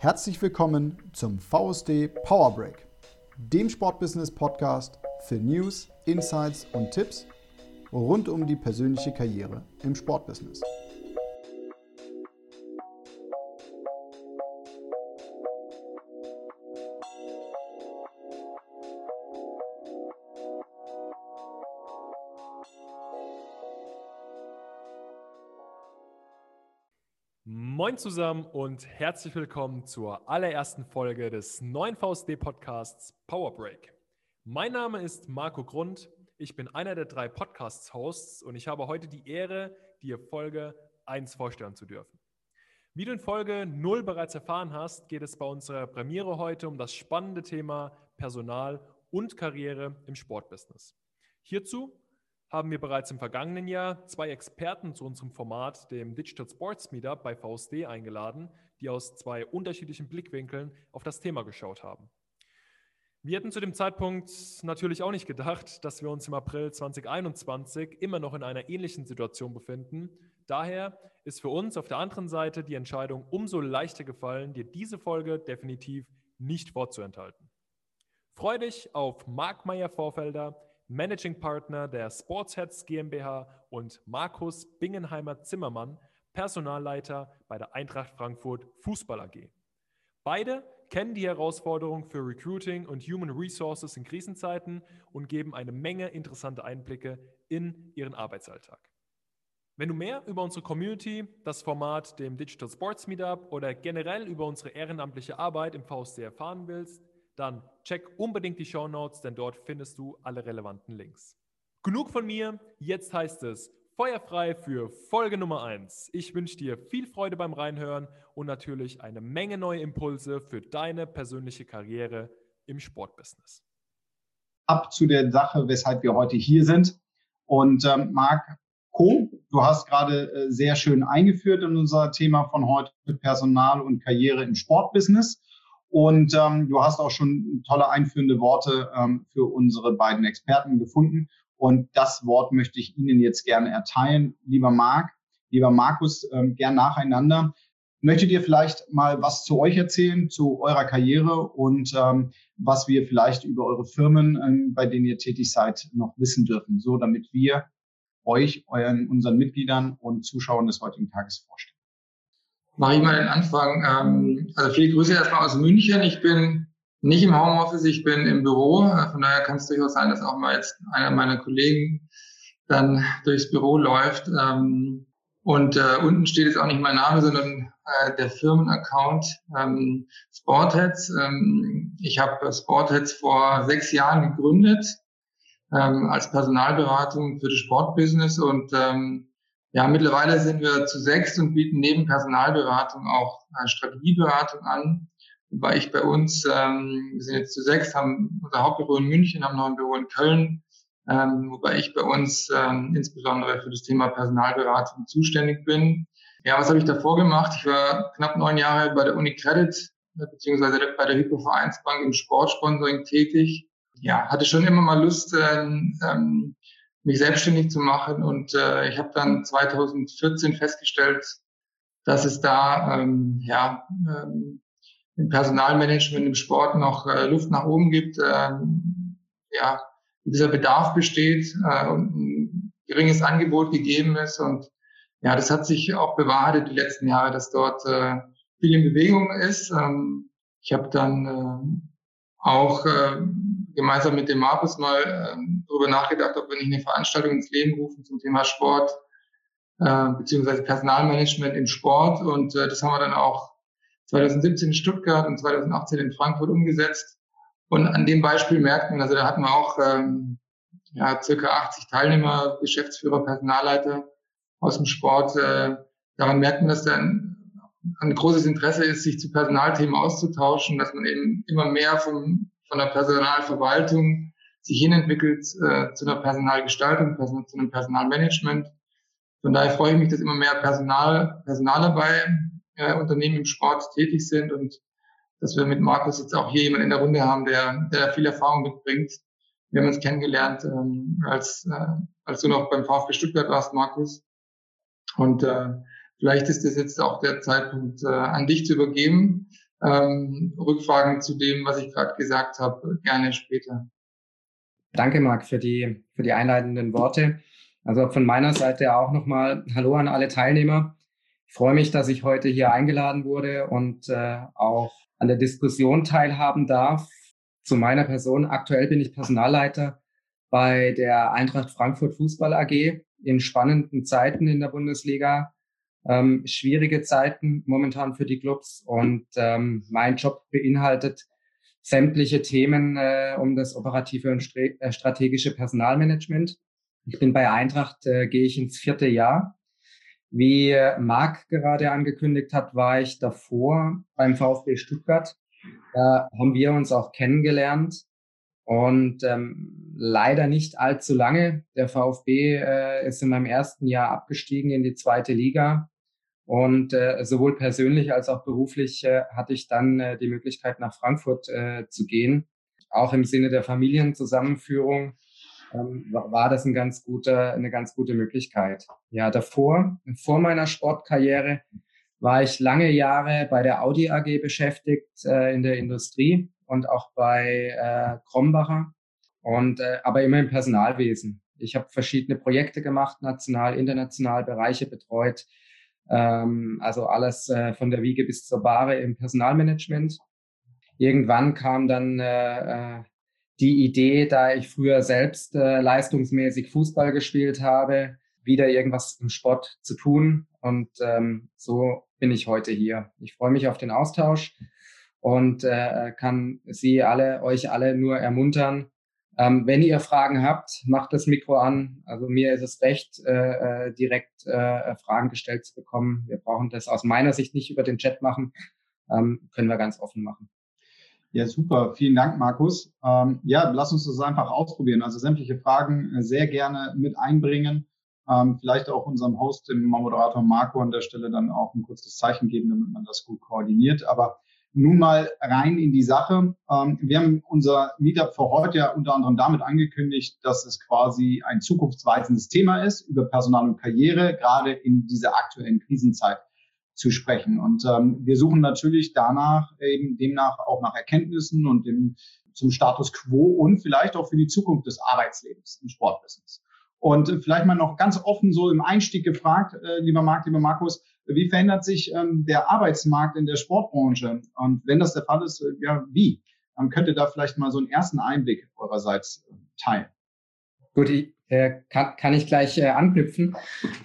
Herzlich willkommen zum VSD Power Break, dem Sportbusiness Podcast für News, Insights und Tipps rund um die persönliche Karriere im Sportbusiness. Moin zusammen und herzlich willkommen zur allerersten Folge des neuen VSD-Podcasts Power Break. Mein Name ist Marco Grund, ich bin einer der drei Podcast-Hosts und ich habe heute die Ehre, dir Folge 1 vorstellen zu dürfen. Wie du in Folge 0 bereits erfahren hast, geht es bei unserer Premiere heute um das spannende Thema Personal und Karriere im Sportbusiness. Hierzu haben wir bereits im vergangenen Jahr zwei Experten zu unserem Format, dem Digital Sports Meetup bei VSD, eingeladen, die aus zwei unterschiedlichen Blickwinkeln auf das Thema geschaut haben. Wir hätten zu dem Zeitpunkt natürlich auch nicht gedacht, dass wir uns im April 2021 immer noch in einer ähnlichen Situation befinden. Daher ist für uns auf der anderen Seite die Entscheidung umso leichter gefallen, dir diese Folge definitiv nicht vorzuenthalten. Freue dich auf Marc Meyer-Vorfelder, Managing Partner der Sportsheads GmbH und Markus Bingenheimer Zimmermann, Personalleiter bei der Eintracht Frankfurt Fußball AG. Beide kennen die Herausforderungen für Recruiting und Human Resources in Krisenzeiten und geben eine Menge interessante Einblicke in ihren Arbeitsalltag. Wenn du mehr über unsere Community, das Format dem Digital Sports Meetup oder generell über unsere ehrenamtliche Arbeit im VSC erfahren willst, dann check unbedingt die Show Notes, denn dort findest du alle relevanten Links. Genug von mir, jetzt heißt es feuerfrei für Folge Nummer 1. Ich wünsche dir viel Freude beim Reinhören und natürlich eine Menge neue Impulse für deine persönliche Karriere im Sportbusiness. Ab zu der Sache, weshalb wir heute hier sind. Und ähm, Marc Co., du hast gerade äh, sehr schön eingeführt in unser Thema von heute Personal und Karriere im Sportbusiness. Und ähm, du hast auch schon tolle einführende Worte ähm, für unsere beiden Experten gefunden. Und das Wort möchte ich Ihnen jetzt gerne erteilen. Lieber Marc, lieber Markus, ähm, gern nacheinander. Möchtet ihr vielleicht mal was zu euch erzählen, zu eurer Karriere und ähm, was wir vielleicht über eure Firmen, ähm, bei denen ihr tätig seid, noch wissen dürfen, so damit wir euch, euren, unseren Mitgliedern und Zuschauern des heutigen Tages vorstellen? Mache ich mal den Anfang. Ähm, also viele Grüße erstmal aus München. Ich bin nicht im Homeoffice, ich bin im Büro. Von daher kann es durchaus sein, dass auch mal jetzt einer meiner Kollegen dann durchs Büro läuft. Ähm, und äh, unten steht jetzt auch nicht mein Name, sondern äh, der Firmenaccount ähm, Sportheads. Ähm, ich habe Sportheads vor sechs Jahren gegründet ähm, als Personalberatung für das Sportbusiness und ähm, ja, mittlerweile sind wir zu sechs und bieten neben Personalberatung auch äh, Strategieberatung an. Wobei ich bei uns, ähm, wir sind jetzt zu sechs, haben unser Hauptbüro in München, haben noch ein Büro in Köln, ähm, wobei ich bei uns ähm, insbesondere für das Thema Personalberatung zuständig bin. Ja, was habe ich davor gemacht? Ich war knapp neun Jahre bei der Unicredit äh, beziehungsweise bei der Hypo Vereinsbank im Sportsponsoring tätig. Ja, hatte schon immer mal Lust, ähm, ähm, mich selbstständig zu machen. Und äh, ich habe dann 2014 festgestellt, dass es da ähm, ja, ähm, im Personalmanagement, im Sport noch äh, Luft nach oben gibt. Ähm, ja, dieser Bedarf besteht äh, und ein geringes Angebot gegeben ist. Und ja, das hat sich auch bewahrheitet die letzten Jahre, dass dort äh, viel in Bewegung ist. Ähm, ich habe dann äh, auch äh, gemeinsam mit dem Markus mal äh, darüber nachgedacht, ob wir nicht eine Veranstaltung ins Leben rufen zum Thema Sport äh, beziehungsweise Personalmanagement im Sport. Und äh, das haben wir dann auch 2017 in Stuttgart und 2018 in Frankfurt umgesetzt. Und an dem Beispiel merkt man, also da hatten wir auch ähm, ja, circa 80 Teilnehmer, Geschäftsführer, Personalleiter aus dem Sport. Äh, daran merkt man, dass da ein großes Interesse ist, sich zu Personalthemen auszutauschen, dass man eben immer mehr vom von der Personalverwaltung sich hinentwickelt äh, zu einer Personalgestaltung, person zu einem Personalmanagement. Von daher freue ich mich, dass immer mehr Personal, Personaler bei äh, Unternehmen im Sport tätig sind und dass wir mit Markus jetzt auch hier jemanden in der Runde haben, der, der viel Erfahrung mitbringt. Wir haben uns kennengelernt, ähm, als, äh, als du noch beim VfB Stuttgart warst, Markus. Und äh, vielleicht ist das jetzt auch der Zeitpunkt, äh, an dich zu übergeben. Ähm, Rückfragen zu dem, was ich gerade gesagt habe, gerne später. Danke, Marc, für die, für die einleitenden Worte. Also von meiner Seite auch nochmal Hallo an alle Teilnehmer. Ich freue mich, dass ich heute hier eingeladen wurde und äh, auch an der Diskussion teilhaben darf. Zu meiner Person. Aktuell bin ich Personalleiter bei der Eintracht Frankfurt Fußball AG in spannenden Zeiten in der Bundesliga. Ähm, schwierige Zeiten momentan für die Clubs und ähm, mein Job beinhaltet sämtliche Themen äh, um das operative und äh, strategische Personalmanagement. Ich bin bei Eintracht, äh, gehe ich ins vierte Jahr. Wie Marc gerade angekündigt hat, war ich davor beim VfB Stuttgart. Da haben wir uns auch kennengelernt und ähm, leider nicht allzu lange. Der VfB äh, ist in meinem ersten Jahr abgestiegen in die zweite Liga. Und äh, sowohl persönlich als auch beruflich äh, hatte ich dann äh, die Möglichkeit, nach Frankfurt äh, zu gehen. Auch im Sinne der Familienzusammenführung ähm, war das ein ganz guter, eine ganz gute Möglichkeit. Ja, davor, vor meiner Sportkarriere, war ich lange Jahre bei der Audi AG beschäftigt äh, in der Industrie und auch bei äh, Krombacher und äh, aber immer im Personalwesen. Ich habe verschiedene Projekte gemacht, national, international, Bereiche betreut. Ähm, also alles äh, von der Wiege bis zur Bahre im Personalmanagement. Irgendwann kam dann äh, äh, die Idee, da ich früher selbst äh, leistungsmäßig Fußball gespielt habe, wieder irgendwas im Sport zu tun. Und ähm, so bin ich heute hier. Ich freue mich auf den Austausch und äh, kann Sie alle, euch alle nur ermuntern. Ähm, wenn ihr Fragen habt, macht das Mikro an. Also mir ist es recht, äh, äh, direkt äh, Fragen gestellt zu bekommen. Wir brauchen das aus meiner Sicht nicht über den Chat machen, ähm, können wir ganz offen machen. Ja, super. Vielen Dank, Markus. Ähm, ja, lass uns das einfach ausprobieren. Also sämtliche Fragen äh, sehr gerne mit einbringen. Ähm, vielleicht auch unserem Host, dem Moderator Marco an der Stelle dann auch ein kurzes Zeichen geben, damit man das gut koordiniert. Aber nun mal rein in die Sache. Ähm, wir haben unser Meetup für heute ja unter anderem damit angekündigt, dass es quasi ein zukunftsweisendes Thema ist, über Personal und Karriere, gerade in dieser aktuellen Krisenzeit zu sprechen. Und ähm, wir suchen natürlich danach eben demnach auch nach Erkenntnissen und dem, zum Status quo und vielleicht auch für die Zukunft des Arbeitslebens im Sportbusiness. Und vielleicht mal noch ganz offen so im Einstieg gefragt, äh, lieber Marc, lieber Markus, wie verändert sich ähm, der Arbeitsmarkt in der Sportbranche? Und wenn das der Fall ist, äh, ja, wie? Ähm, könnt ihr da vielleicht mal so einen ersten Einblick eurerseits äh, teilen? Gut, ich, äh, kann, kann ich gleich äh, anknüpfen.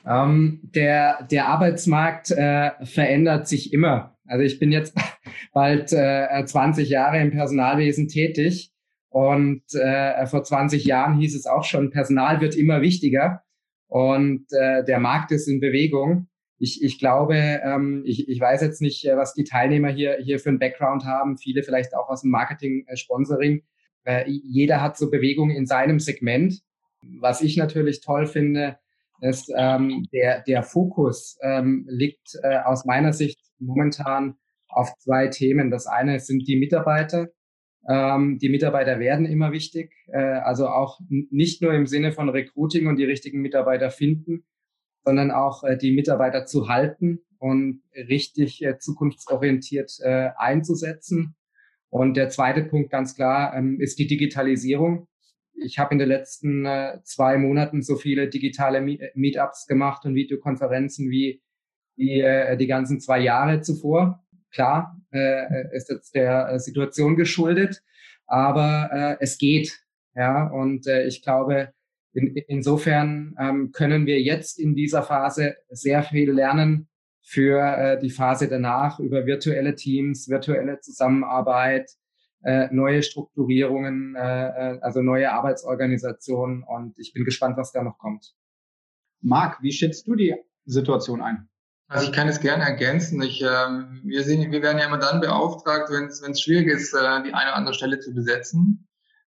Ähm, der, der Arbeitsmarkt äh, verändert sich immer. Also ich bin jetzt bald äh, 20 Jahre im Personalwesen tätig und äh, vor 20 Jahren hieß es auch schon, Personal wird immer wichtiger und äh, der Markt ist in Bewegung ich, ich glaube, ähm, ich, ich weiß jetzt nicht, äh, was die Teilnehmer hier, hier für einen Background haben, viele vielleicht auch aus dem Marketing, äh. Äh, jeder hat so Bewegung in seinem Segment. Was ich natürlich toll finde, ist, ähm, der, der Fokus ähm, liegt äh, aus meiner Sicht momentan auf zwei Themen. Das eine sind die Mitarbeiter. Ähm, die Mitarbeiter werden immer wichtig, äh, also auch nicht nur im Sinne von Recruiting und die richtigen Mitarbeiter finden, sondern auch äh, die Mitarbeiter zu halten und richtig äh, zukunftsorientiert äh, einzusetzen. Und der zweite Punkt ganz klar ähm, ist die Digitalisierung. Ich habe in den letzten äh, zwei Monaten so viele digitale äh, Meetups gemacht und Videokonferenzen wie die, äh, die ganzen zwei Jahre zuvor. Klar, äh, ist jetzt der Situation geschuldet, aber äh, es geht. Ja, und äh, ich glaube, in, insofern ähm, können wir jetzt in dieser Phase sehr viel lernen für äh, die Phase danach über virtuelle Teams, virtuelle Zusammenarbeit, äh, neue Strukturierungen, äh, äh also neue Arbeitsorganisationen. Und ich bin gespannt, was da noch kommt. Marc, wie schätzt du die Situation ein? Also ich kann es gerne ergänzen. Ich, äh, wir, sehen, wir werden ja immer dann beauftragt, wenn es schwierig ist, äh, die eine oder andere Stelle zu besetzen.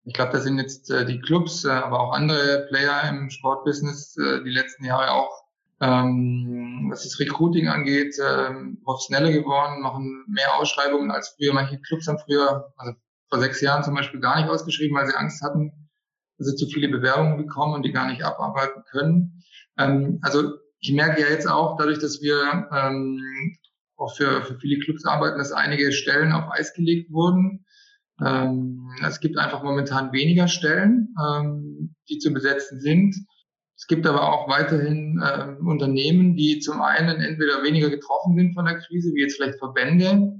Ich glaube, da sind jetzt äh, die Clubs, äh, aber auch andere Player im Sportbusiness äh, die letzten Jahre auch, ähm, was das Recruiting angeht, äh, professioneller geworden, machen mehr Ausschreibungen als früher. Manche Clubs haben früher, also vor sechs Jahren zum Beispiel gar nicht ausgeschrieben, weil sie Angst hatten, dass sie zu viele Bewerbungen bekommen und die gar nicht abarbeiten können. Ähm, also ich merke ja jetzt auch, dadurch, dass wir ähm, auch für, für viele Clubs arbeiten, dass einige Stellen auf Eis gelegt wurden. Ähm, es gibt einfach momentan weniger Stellen, ähm, die zu besetzen sind. Es gibt aber auch weiterhin äh, Unternehmen, die zum einen entweder weniger getroffen sind von der Krise, wie jetzt vielleicht Verbände.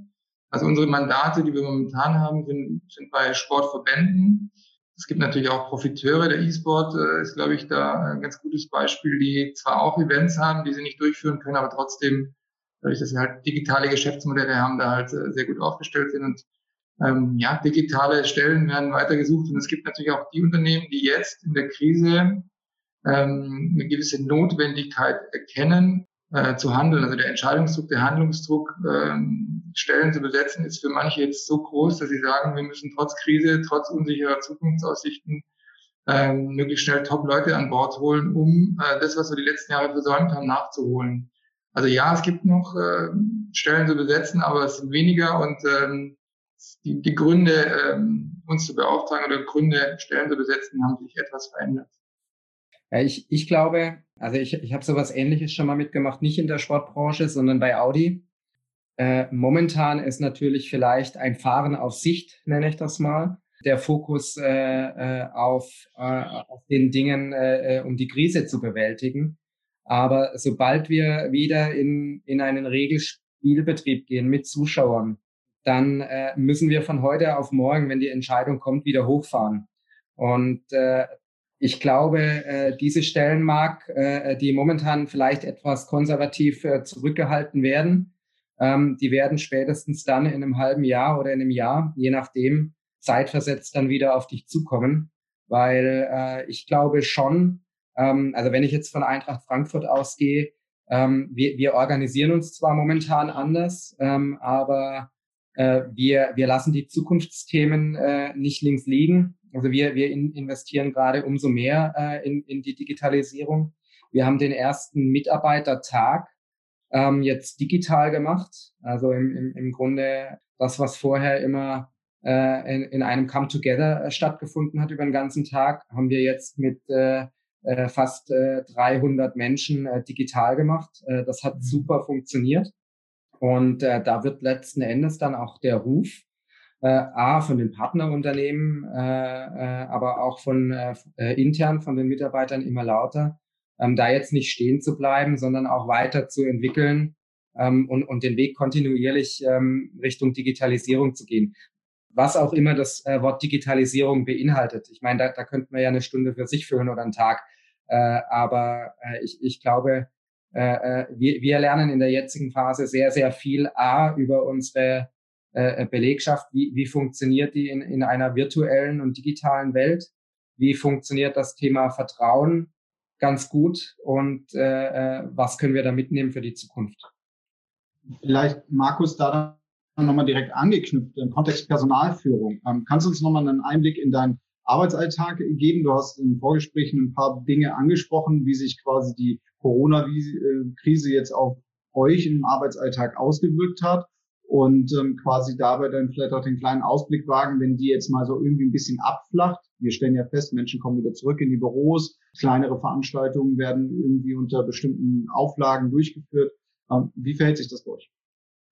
Also unsere Mandate, die wir momentan haben, sind, sind bei Sportverbänden. Es gibt natürlich auch Profiteure. Der E-Sport äh, ist, glaube ich, da ein ganz gutes Beispiel, die zwar auch Events haben, die sie nicht durchführen können, aber trotzdem, dadurch, dass sie halt digitale Geschäftsmodelle haben, da halt äh, sehr gut aufgestellt sind. Und ähm, ja, digitale Stellen werden weiter gesucht. Und es gibt natürlich auch die Unternehmen, die jetzt in der Krise ähm, eine gewisse Notwendigkeit erkennen, äh, zu handeln. Also der Entscheidungsdruck, der Handlungsdruck, ähm, Stellen zu besetzen, ist für manche jetzt so groß, dass sie sagen, wir müssen trotz Krise, trotz unsicherer Zukunftsaussichten ähm, möglichst schnell Top-Leute an Bord holen, um äh, das, was wir die letzten Jahre versäumt haben, nachzuholen. Also ja, es gibt noch äh, Stellen zu besetzen, aber es sind weniger und ähm, die, die Gründe, ähm, uns zu beauftragen oder Gründe, Stellen zu besetzen, haben sich etwas verändert. Ja, ich, ich glaube, also ich, ich habe sowas ähnliches schon mal mitgemacht, nicht in der Sportbranche, sondern bei Audi. Äh, momentan ist natürlich vielleicht ein Fahren auf Sicht, nenne ich das mal. Der Fokus äh, äh, auf, äh, auf den Dingen, äh, äh, um die Krise zu bewältigen. Aber sobald wir wieder in, in einen Regelspielbetrieb gehen mit Zuschauern, dann äh, müssen wir von heute auf morgen, wenn die Entscheidung kommt, wieder hochfahren. Und äh, ich glaube, äh, diese Stellenmark, äh, die momentan vielleicht etwas konservativ äh, zurückgehalten werden, ähm, die werden spätestens dann in einem halben Jahr oder in einem Jahr, je nachdem, zeitversetzt dann wieder auf dich zukommen. Weil äh, ich glaube schon, ähm, also wenn ich jetzt von Eintracht Frankfurt ausgehe, ähm, wir, wir organisieren uns zwar momentan anders, ähm, aber äh, wir, wir lassen die Zukunftsthemen äh, nicht links liegen. Also wir, wir in, investieren gerade umso mehr äh, in, in die Digitalisierung. Wir haben den ersten Mitarbeitertag ähm, jetzt digital gemacht. Also im, im, im Grunde das, was vorher immer äh, in, in einem Come Together äh, stattgefunden hat über den ganzen Tag, haben wir jetzt mit äh, äh, fast äh, 300 Menschen äh, digital gemacht. Äh, das hat super funktioniert. Und äh, da wird letzten Endes dann auch der Ruf äh, A, von den Partnerunternehmen, äh, äh, aber auch von äh, äh, intern von den Mitarbeitern immer lauter, ähm, da jetzt nicht stehen zu bleiben, sondern auch weiter zu entwickeln ähm, und, und den Weg kontinuierlich ähm, Richtung Digitalisierung zu gehen. Was auch immer das äh, Wort Digitalisierung beinhaltet. Ich meine, da, da könnten wir ja eine Stunde für sich führen oder einen Tag. Äh, aber äh, ich, ich glaube, äh, äh wir, wir lernen in der jetzigen Phase sehr, sehr viel A über unsere äh, Belegschaft, wie, wie funktioniert die in, in einer virtuellen und digitalen Welt? Wie funktioniert das Thema Vertrauen ganz gut und äh, äh was können wir da mitnehmen für die Zukunft? Vielleicht, Markus, da nochmal direkt angeknüpft im Kontext Personalführung. Ähm, kannst du uns nochmal einen Einblick in deinen Arbeitsalltag geben? Du hast in Vorgesprächen ein paar Dinge angesprochen, wie sich quasi die Corona-Krise jetzt auf euch im Arbeitsalltag ausgewirkt hat und ähm, quasi dabei dann vielleicht auch den kleinen Ausblick wagen, wenn die jetzt mal so irgendwie ein bisschen abflacht. Wir stellen ja fest, Menschen kommen wieder zurück in die Büros, kleinere Veranstaltungen werden irgendwie unter bestimmten Auflagen durchgeführt. Ähm, wie verhält sich das bei euch?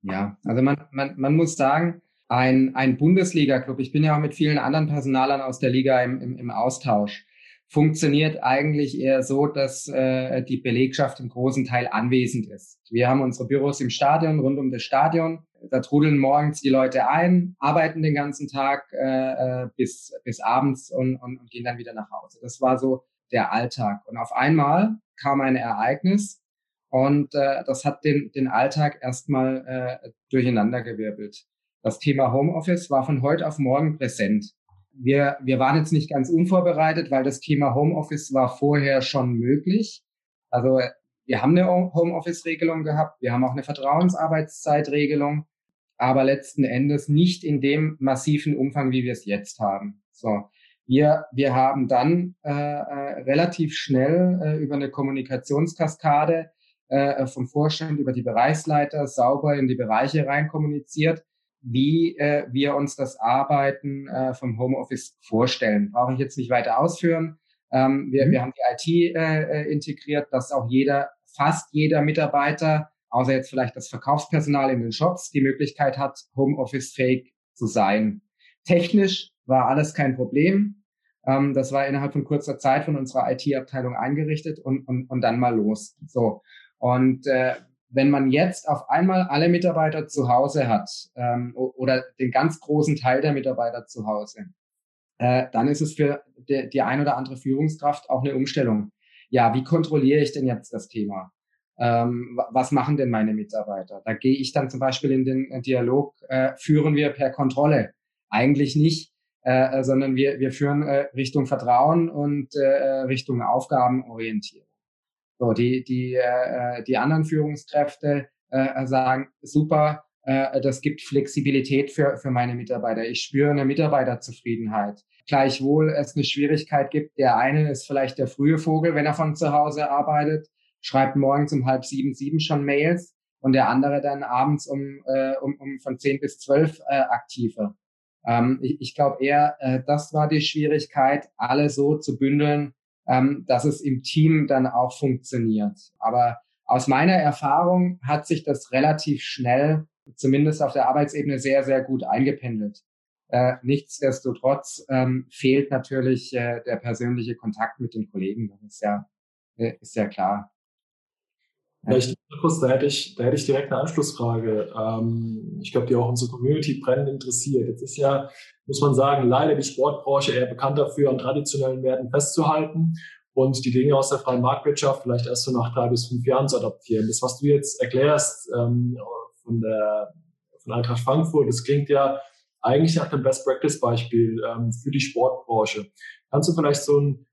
Ja, also man, man, man muss sagen, ein, ein Bundesliga-Club, ich bin ja auch mit vielen anderen Personalern aus der Liga im, im, im Austausch, funktioniert eigentlich eher so, dass äh, die Belegschaft im großen Teil anwesend ist. Wir haben unsere Büros im Stadion, rund um das Stadion. Da trudeln morgens die Leute ein, arbeiten den ganzen Tag äh, äh, bis, bis abends und, und, und gehen dann wieder nach Hause. Das war so der Alltag. Und auf einmal kam ein Ereignis und äh, das hat den, den Alltag erstmal äh, durcheinandergewirbelt. Das Thema Homeoffice war von heute auf morgen präsent. Wir, wir waren jetzt nicht ganz unvorbereitet, weil das Thema Homeoffice war vorher schon möglich. Also wir haben eine Homeoffice-Regelung gehabt, wir haben auch eine Vertrauensarbeitszeitregelung, aber letzten Endes nicht in dem massiven Umfang, wie wir es jetzt haben. So, wir, wir haben dann äh, äh, relativ schnell äh, über eine Kommunikationskaskade äh, vom Vorstand über die Bereichsleiter sauber in die Bereiche rein kommuniziert, wie äh, wir uns das Arbeiten äh, vom Homeoffice vorstellen. Brauche ich jetzt nicht weiter ausführen. Ähm, wir, mhm. wir haben die IT äh, äh, integriert, dass auch jeder fast jeder Mitarbeiter außer jetzt vielleicht das Verkaufspersonal in den Shops, die Möglichkeit hat, Homeoffice-fähig zu sein. Technisch war alles kein Problem. Ähm, das war innerhalb von kurzer Zeit von unserer IT-Abteilung eingerichtet und, und, und dann mal los. So. Und äh, wenn man jetzt auf einmal alle Mitarbeiter zu Hause hat ähm, oder den ganz großen Teil der Mitarbeiter zu Hause, äh, dann ist es für die, die ein oder andere Führungskraft auch eine Umstellung. Ja, wie kontrolliere ich denn jetzt das Thema? Ähm, was machen denn meine Mitarbeiter? Da gehe ich dann zum Beispiel in den Dialog, äh, führen wir per Kontrolle. Eigentlich nicht, äh, sondern wir, wir führen äh, Richtung Vertrauen und äh, Richtung Aufgabenorientierung. So, die, die, äh, die anderen Führungskräfte äh, sagen, super, äh, das gibt Flexibilität für, für meine Mitarbeiter. Ich spüre eine Mitarbeiterzufriedenheit. Gleichwohl es eine Schwierigkeit gibt. Der eine ist vielleicht der frühe Vogel, wenn er von zu Hause arbeitet, schreibt morgens um halb sieben, sieben schon Mails und der andere dann abends um, äh, um, um von zehn bis zwölf äh, aktiver. Ähm, ich ich glaube eher, äh, das war die Schwierigkeit, alle so zu bündeln, ähm, dass es im Team dann auch funktioniert. Aber aus meiner Erfahrung hat sich das relativ schnell, zumindest auf der Arbeitsebene, sehr, sehr gut eingependelt. Äh, nichtsdestotrotz ähm, fehlt natürlich äh, der persönliche Kontakt mit den Kollegen. Das ist ja, äh, ist ja klar. Vielleicht, Markus, da hätte ich, da hätte ich direkt eine Anschlussfrage. Ähm, ich glaube, die auch unsere Community brennend interessiert. Jetzt ist ja, muss man sagen, leider die Sportbranche eher bekannt dafür, an traditionellen Werten festzuhalten und die Dinge aus der freien Marktwirtschaft vielleicht erst so nach drei bis fünf Jahren zu adaptieren. Das, was du jetzt erklärst ähm, von der von Eintracht Frankfurt, das klingt ja eigentlich nach dem Best Practice Beispiel ähm, für die Sportbranche. Kannst du vielleicht so ein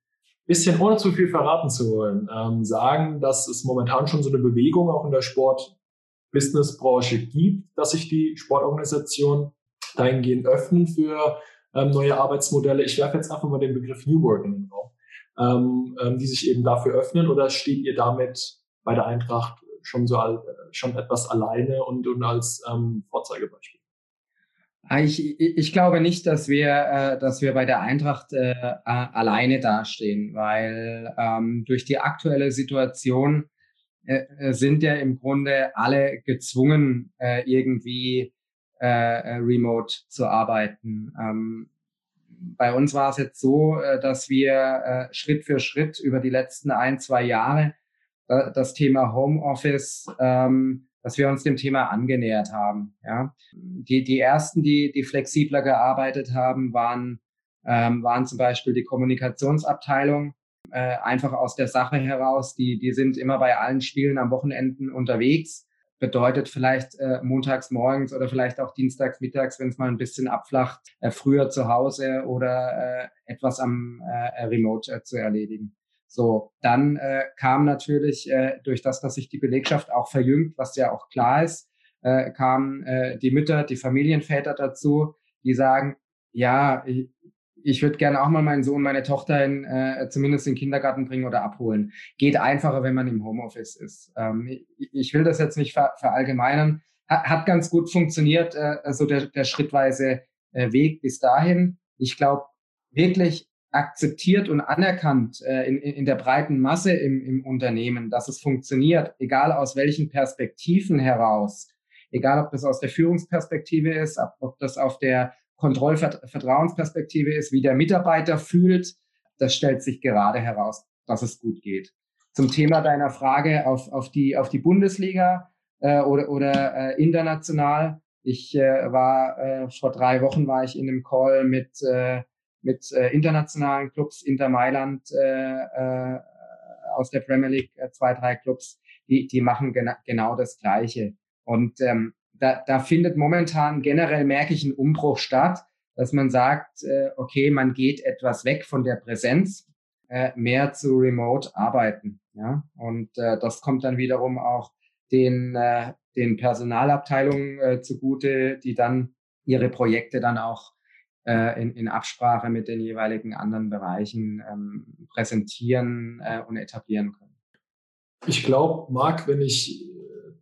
bisschen, ohne zu viel verraten zu wollen, ähm, sagen, dass es momentan schon so eine Bewegung auch in der Sport-Business-Branche gibt, dass sich die Sportorganisationen dahingehend öffnen für ähm, neue Arbeitsmodelle. Ich werfe jetzt einfach mal den Begriff New Work in den Raum, ähm, ähm, die sich eben dafür öffnen oder steht ihr damit bei der Eintracht schon so äh, schon etwas alleine und, und als ähm, Vorzeigebeispiel? Ah, ich, ich glaube nicht, dass wir, äh, dass wir bei der Eintracht äh, alleine dastehen, weil ähm, durch die aktuelle Situation äh, äh, sind ja im Grunde alle gezwungen, äh, irgendwie äh, remote zu arbeiten. Ähm, bei uns war es jetzt so, dass wir Schritt für Schritt über die letzten ein, zwei Jahre das Thema Homeoffice ähm, dass wir uns dem Thema angenähert haben. Ja. Die, die ersten, die, die flexibler gearbeitet haben, waren, ähm, waren zum Beispiel die Kommunikationsabteilung, äh, einfach aus der Sache heraus. Die, die sind immer bei allen Spielen am Wochenenden unterwegs. Bedeutet vielleicht äh, montags morgens oder vielleicht auch dienstags mittags, wenn es mal ein bisschen abflacht, äh, früher zu Hause oder äh, etwas am äh, Remote äh, zu erledigen. So, dann äh, kam natürlich äh, durch das, dass sich die Belegschaft auch verjüngt, was ja auch klar ist, äh, kamen äh, die Mütter, die Familienväter dazu, die sagen, ja, ich, ich würde gerne auch mal meinen Sohn, meine Tochter in, äh, zumindest in den Kindergarten bringen oder abholen. Geht einfacher, wenn man im Homeoffice ist. Ähm, ich, ich will das jetzt nicht ver verallgemeinern. Hat, hat ganz gut funktioniert, äh, so der, der schrittweise äh, Weg bis dahin. Ich glaube, wirklich akzeptiert und anerkannt äh, in, in der breiten Masse im, im Unternehmen, dass es funktioniert, egal aus welchen Perspektiven heraus, egal ob das aus der Führungsperspektive ist, ob, das auf der Kontrollvertrauensperspektive ist, wie der Mitarbeiter fühlt, das stellt sich gerade heraus, dass es gut geht. Zum Thema deiner Frage auf, auf, die, auf die Bundesliga äh, oder, oder äh, international. Ich äh, war äh, vor drei Wochen war ich in einem Call mit äh, mit äh, internationalen Clubs, Inter Mailand äh, äh, aus der Premier League, äh, zwei, drei Clubs, die, die machen gena genau das Gleiche. Und ähm, da, da findet momentan generell, merke ich, ein Umbruch statt, dass man sagt, äh, okay, man geht etwas weg von der Präsenz, äh, mehr zu Remote arbeiten. Ja? Und äh, das kommt dann wiederum auch den, äh, den Personalabteilungen äh, zugute, die dann ihre Projekte dann auch äh, in, in Absprache mit den jeweiligen anderen Bereichen ähm, präsentieren äh, und etablieren können. Ich glaube, Marc, wenn ich äh,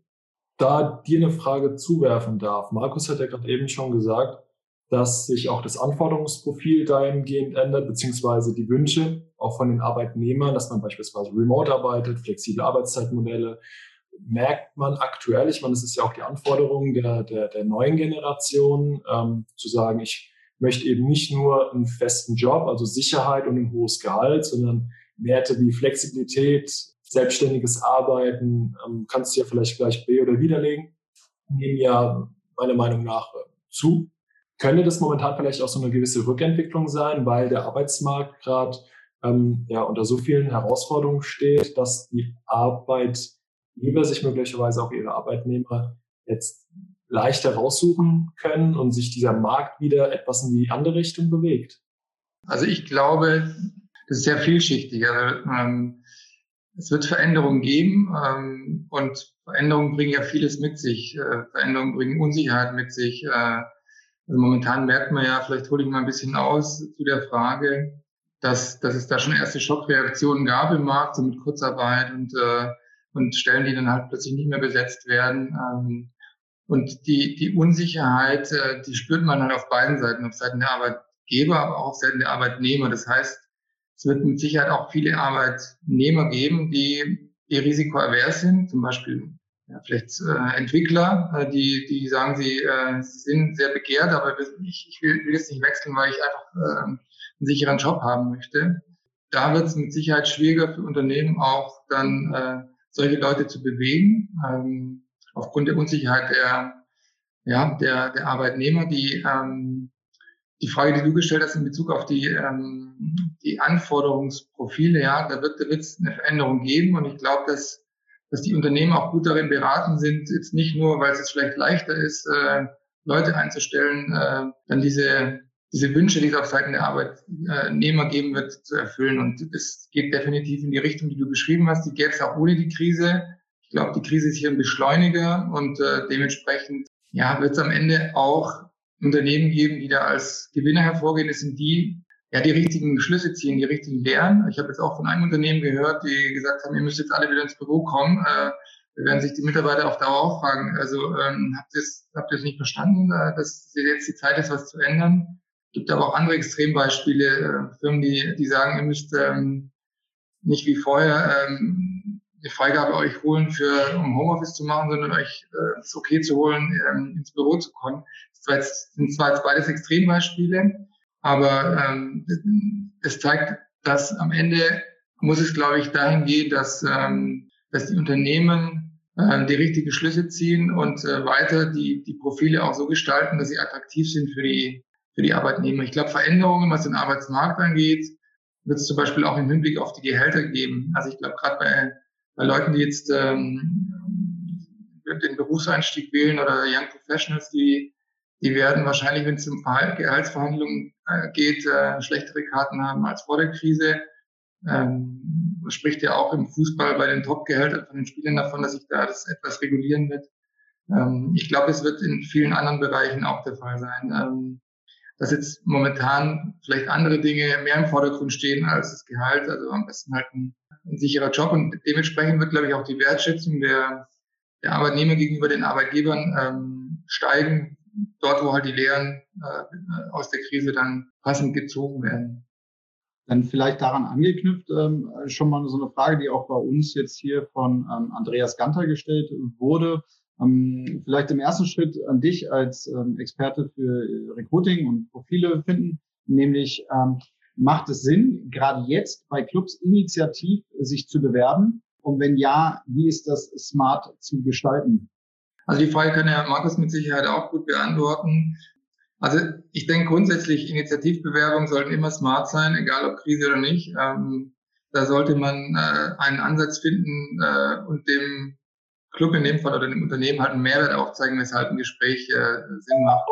da dir eine Frage zuwerfen darf. Markus hat ja gerade eben schon gesagt, dass sich auch das Anforderungsprofil dahingehend ändert, beziehungsweise die Wünsche auch von den Arbeitnehmern, dass man beispielsweise remote arbeitet, flexible Arbeitszeitmodelle merkt man aktuell, ich meine, das ist ja auch die Anforderung der, der, der neuen Generation, ähm, zu sagen, ich möchte eben nicht nur einen festen Job, also Sicherheit und ein hohes Gehalt, sondern Werte wie Flexibilität, selbstständiges Arbeiten, ähm, kannst du ja vielleicht gleich B oder widerlegen, nehmen ja meiner Meinung nach äh, zu. Könnte das momentan vielleicht auch so eine gewisse Rückentwicklung sein, weil der Arbeitsmarkt gerade ähm, ja, unter so vielen Herausforderungen steht, dass die Arbeitgeber sich möglicherweise auch ihre Arbeitnehmer jetzt leichter raussuchen können und sich dieser Markt wieder etwas in die andere Richtung bewegt? Also ich glaube, das ist sehr vielschichtig. Also, ähm, es wird Veränderungen geben ähm, und Veränderungen bringen ja vieles mit sich. Äh, Veränderungen bringen Unsicherheit mit sich. Äh, also momentan merkt man ja, vielleicht hole ich mal ein bisschen aus zu der Frage, dass, dass es da schon erste Schockreaktionen gab im Markt, so mit Kurzarbeit und, äh, und Stellen, die dann halt plötzlich nicht mehr besetzt werden. Ähm, und die, die Unsicherheit, äh, die spürt man halt auf beiden Seiten, auf Seiten der Arbeitgeber, aber auch auf Seiten der Arbeitnehmer. Das heißt, es wird mit Sicherheit auch viele Arbeitnehmer geben, die, die risikoavers sind, zum Beispiel ja, vielleicht äh, Entwickler, äh, die, die sagen, sie, äh, sind sehr begehrt, aber ich, ich will, will jetzt nicht wechseln, weil ich einfach äh, einen sicheren Job haben möchte. Da wird es mit Sicherheit schwieriger für Unternehmen auch dann äh, solche Leute zu bewegen, ähm, aufgrund der Unsicherheit der, ja, der, der Arbeitnehmer, die ähm, die Frage, die du gestellt hast in Bezug auf die, ähm, die Anforderungsprofile, ja, da wird es eine Veränderung geben und ich glaube, dass, dass die Unternehmen auch gut darin beraten sind, jetzt nicht nur, weil es jetzt vielleicht leichter ist, äh, Leute einzustellen, äh, dann diese, diese Wünsche, die es auf Seiten der Arbeitnehmer geben wird, zu erfüllen. Und es geht definitiv in die Richtung, die du beschrieben hast. Die gäbe es auch ohne die Krise. Ich glaube, die Krise ist hier ein Beschleuniger und äh, dementsprechend ja, wird es am Ende auch Unternehmen geben, die da als Gewinner hervorgehen. Das sind die, ja, die richtigen Schlüsse ziehen, die richtigen Lehren. Ich habe jetzt auch von einem Unternehmen gehört, die gesagt haben, ihr müsst jetzt alle wieder ins Büro kommen. Äh, da werden sich die Mitarbeiter auf Dauer auch fragen. Also ähm, habt ihr es habt ihr es nicht verstanden, äh, dass jetzt die Zeit ist, was zu ändern? gibt aber auch andere Extrembeispiele, äh, Firmen, die, die sagen, ihr müsst ähm, nicht wie vorher ähm, eine Freigabe euch holen, für um Homeoffice zu machen, sondern euch äh, das okay zu holen, ähm, ins Büro zu kommen das sind zwar jetzt beides Extrembeispiele, aber ähm, es zeigt, dass am Ende muss es, glaube ich, dahin gehen, dass, ähm, dass die Unternehmen äh, die richtigen Schlüsse ziehen und äh, weiter die, die Profile auch so gestalten, dass sie attraktiv sind für die, für die Arbeitnehmer. Ich glaube, Veränderungen, was den Arbeitsmarkt angeht, wird es zum Beispiel auch im Hinblick auf die Gehälter geben. Also ich glaube, gerade bei, bei Leuten, die jetzt ähm, den Berufseinstieg wählen oder Young Professionals, die die werden wahrscheinlich, wenn es um Gehaltsverhandlungen äh, geht, äh, schlechtere Karten haben als vor der Krise. Ähm, das spricht ja auch im Fußball bei den Top-Gehältern von den Spielern davon, dass sich da das etwas regulieren wird. Ähm, ich glaube, es wird in vielen anderen Bereichen auch der Fall sein. Ähm, dass jetzt momentan vielleicht andere Dinge mehr im Vordergrund stehen als das Gehalt, also am besten halt ein, ein sicherer Job und dementsprechend wird, glaube ich, auch die Wertschätzung der, der Arbeitnehmer gegenüber den Arbeitgebern ähm, steigen, dort, wo halt die Lehren äh, aus der Krise dann passend gezogen werden. Dann vielleicht daran angeknüpft, ähm, schon mal so eine Frage, die auch bei uns jetzt hier von ähm, Andreas Ganter gestellt wurde. Ähm, vielleicht im ersten Schritt an dich als ähm, Experte für Recruiting und Profile finden, nämlich ähm, macht es Sinn, gerade jetzt bei Clubs initiativ sich zu bewerben? Und wenn ja, wie ist das smart zu gestalten? Also die Frage kann Herr Markus mit Sicherheit auch gut beantworten. Also ich denke grundsätzlich, Initiativbewerbungen sollten immer smart sein, egal ob Krise oder nicht. Da sollte man äh, einen Ansatz finden äh, und dem Club in dem Fall oder dem Unternehmen halt einen Mehrwert aufzeigen, weshalb ein Gespräch äh, Sinn macht.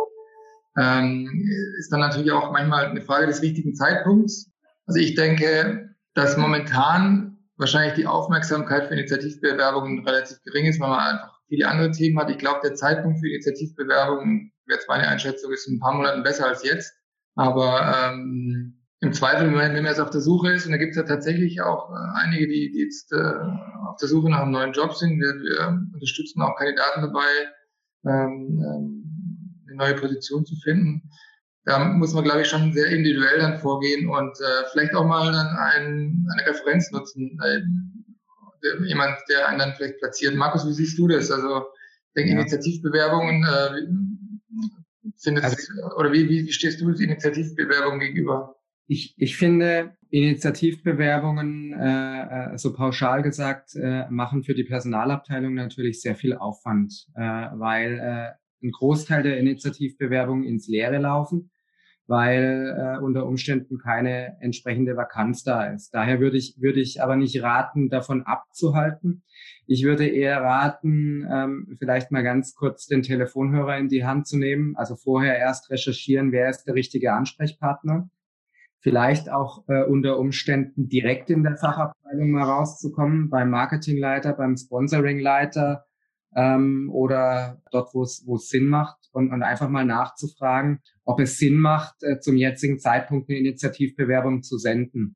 Ähm, ist dann natürlich auch manchmal eine Frage des richtigen Zeitpunkts. Also ich denke, dass momentan wahrscheinlich die Aufmerksamkeit für Initiativbewerbungen relativ gering ist, weil man einfach viele andere Themen hat. Ich glaube, der Zeitpunkt für Initiativbewerbungen, jetzt meine Einschätzung, ist in ein paar Monaten besser als jetzt. Aber ähm, im Zweifel, wenn man jetzt auf der Suche ist, und da gibt es ja tatsächlich auch äh, einige, die, die jetzt äh, auf der Suche nach einem neuen Job sind, wir, wir unterstützen auch Kandidaten dabei, ähm, ähm, eine neue Position zu finden. Da muss man, glaube ich, schon sehr individuell dann vorgehen und äh, vielleicht auch mal dann ein, eine Referenz nutzen. jemand, der einen dann vielleicht platziert. Markus, wie siehst du das? Also ich denke, ja. Initiativbewerbungen äh, sind also, oder wie, wie, wie stehst du Initiativbewerbungen gegenüber? Ich, ich finde, Initiativbewerbungen, äh, äh, so pauschal gesagt, äh, machen für die Personalabteilung natürlich sehr viel Aufwand, äh, weil äh, ein Großteil der Initiativbewerbungen ins Leere laufen, weil äh, unter Umständen keine entsprechende Vakanz da ist. Daher würde ich, würde ich aber nicht raten, davon abzuhalten. Ich würde eher raten, ähm, vielleicht mal ganz kurz den Telefonhörer in die Hand zu nehmen, also vorher erst recherchieren, wer ist der richtige Ansprechpartner vielleicht auch äh, unter Umständen direkt in der Fachabteilung mal rauszukommen, beim Marketingleiter, beim Sponsoringleiter ähm, oder dort, wo es Sinn macht und, und einfach mal nachzufragen, ob es Sinn macht, äh, zum jetzigen Zeitpunkt eine Initiativbewerbung zu senden.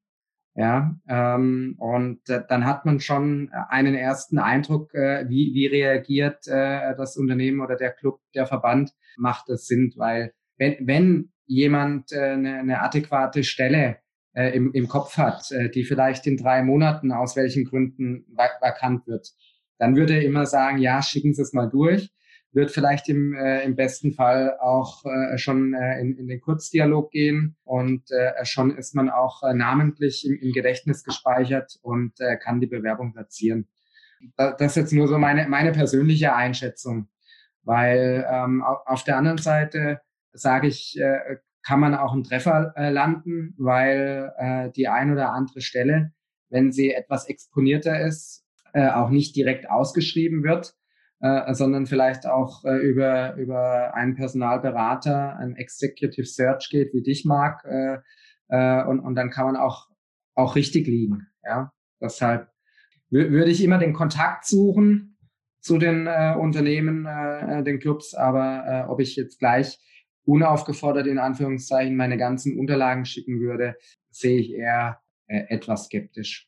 Ja, ähm, und äh, dann hat man schon einen ersten Eindruck, äh, wie, wie reagiert äh, das Unternehmen oder der Club, der Verband, macht es Sinn, weil wenn, wenn jemand äh, eine, eine adäquate Stelle äh, im, im Kopf hat, äh, die vielleicht in drei Monaten aus welchen Gründen vakant wird, dann würde er immer sagen, ja, schicken Sie es mal durch, wird vielleicht im, äh, im besten Fall auch äh, schon äh, in, in den Kurzdialog gehen und äh, schon ist man auch äh, namentlich im, im Gedächtnis gespeichert und äh, kann die Bewerbung platzieren. Das ist jetzt nur so meine, meine persönliche Einschätzung, weil ähm, auf der anderen Seite sage ich, äh, kann man auch einen Treffer äh, landen, weil äh, die ein oder andere Stelle, wenn sie etwas exponierter ist, äh, auch nicht direkt ausgeschrieben wird, äh, sondern vielleicht auch äh, über, über einen Personalberater, ein Executive Search geht, wie dich mag, äh, äh, und, und dann kann man auch, auch richtig liegen. Ja? Deshalb würde ich immer den Kontakt suchen zu den äh, Unternehmen, äh, den Clubs, aber äh, ob ich jetzt gleich unaufgefordert in Anführungszeichen meine ganzen Unterlagen schicken würde, sehe ich eher äh, etwas skeptisch.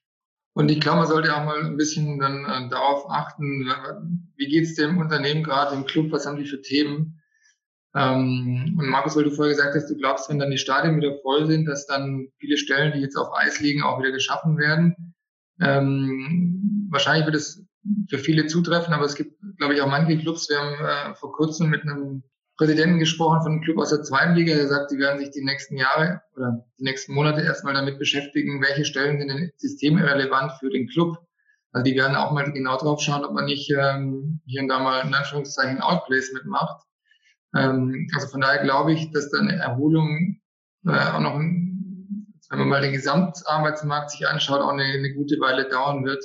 Und ich glaube, man sollte auch mal ein bisschen dann äh, darauf achten, wie geht es dem Unternehmen gerade, im Club, was haben die für Themen? Ähm, und Markus, weil du vorher gesagt hast, du glaubst, wenn dann die Stadien wieder voll sind, dass dann viele Stellen, die jetzt auf Eis liegen, auch wieder geschaffen werden. Ähm, wahrscheinlich wird es für viele zutreffen, aber es gibt, glaube ich, auch manche Clubs. Wir haben äh, vor kurzem mit einem Präsidenten gesprochen von einem Club aus der zweiten Liga, der sagt, sie werden sich die nächsten Jahre oder die nächsten Monate erstmal damit beschäftigen, welche Stellen sind denn systemrelevant für den Club. Also die werden auch mal genau drauf schauen, ob man nicht ähm, hier und da mal in Anführungszeichen Outplacement macht. Ähm, also von daher glaube ich, dass dann eine Erholung äh, auch noch, wenn man mal den Gesamtarbeitsmarkt sich anschaut, auch eine, eine gute Weile dauern wird.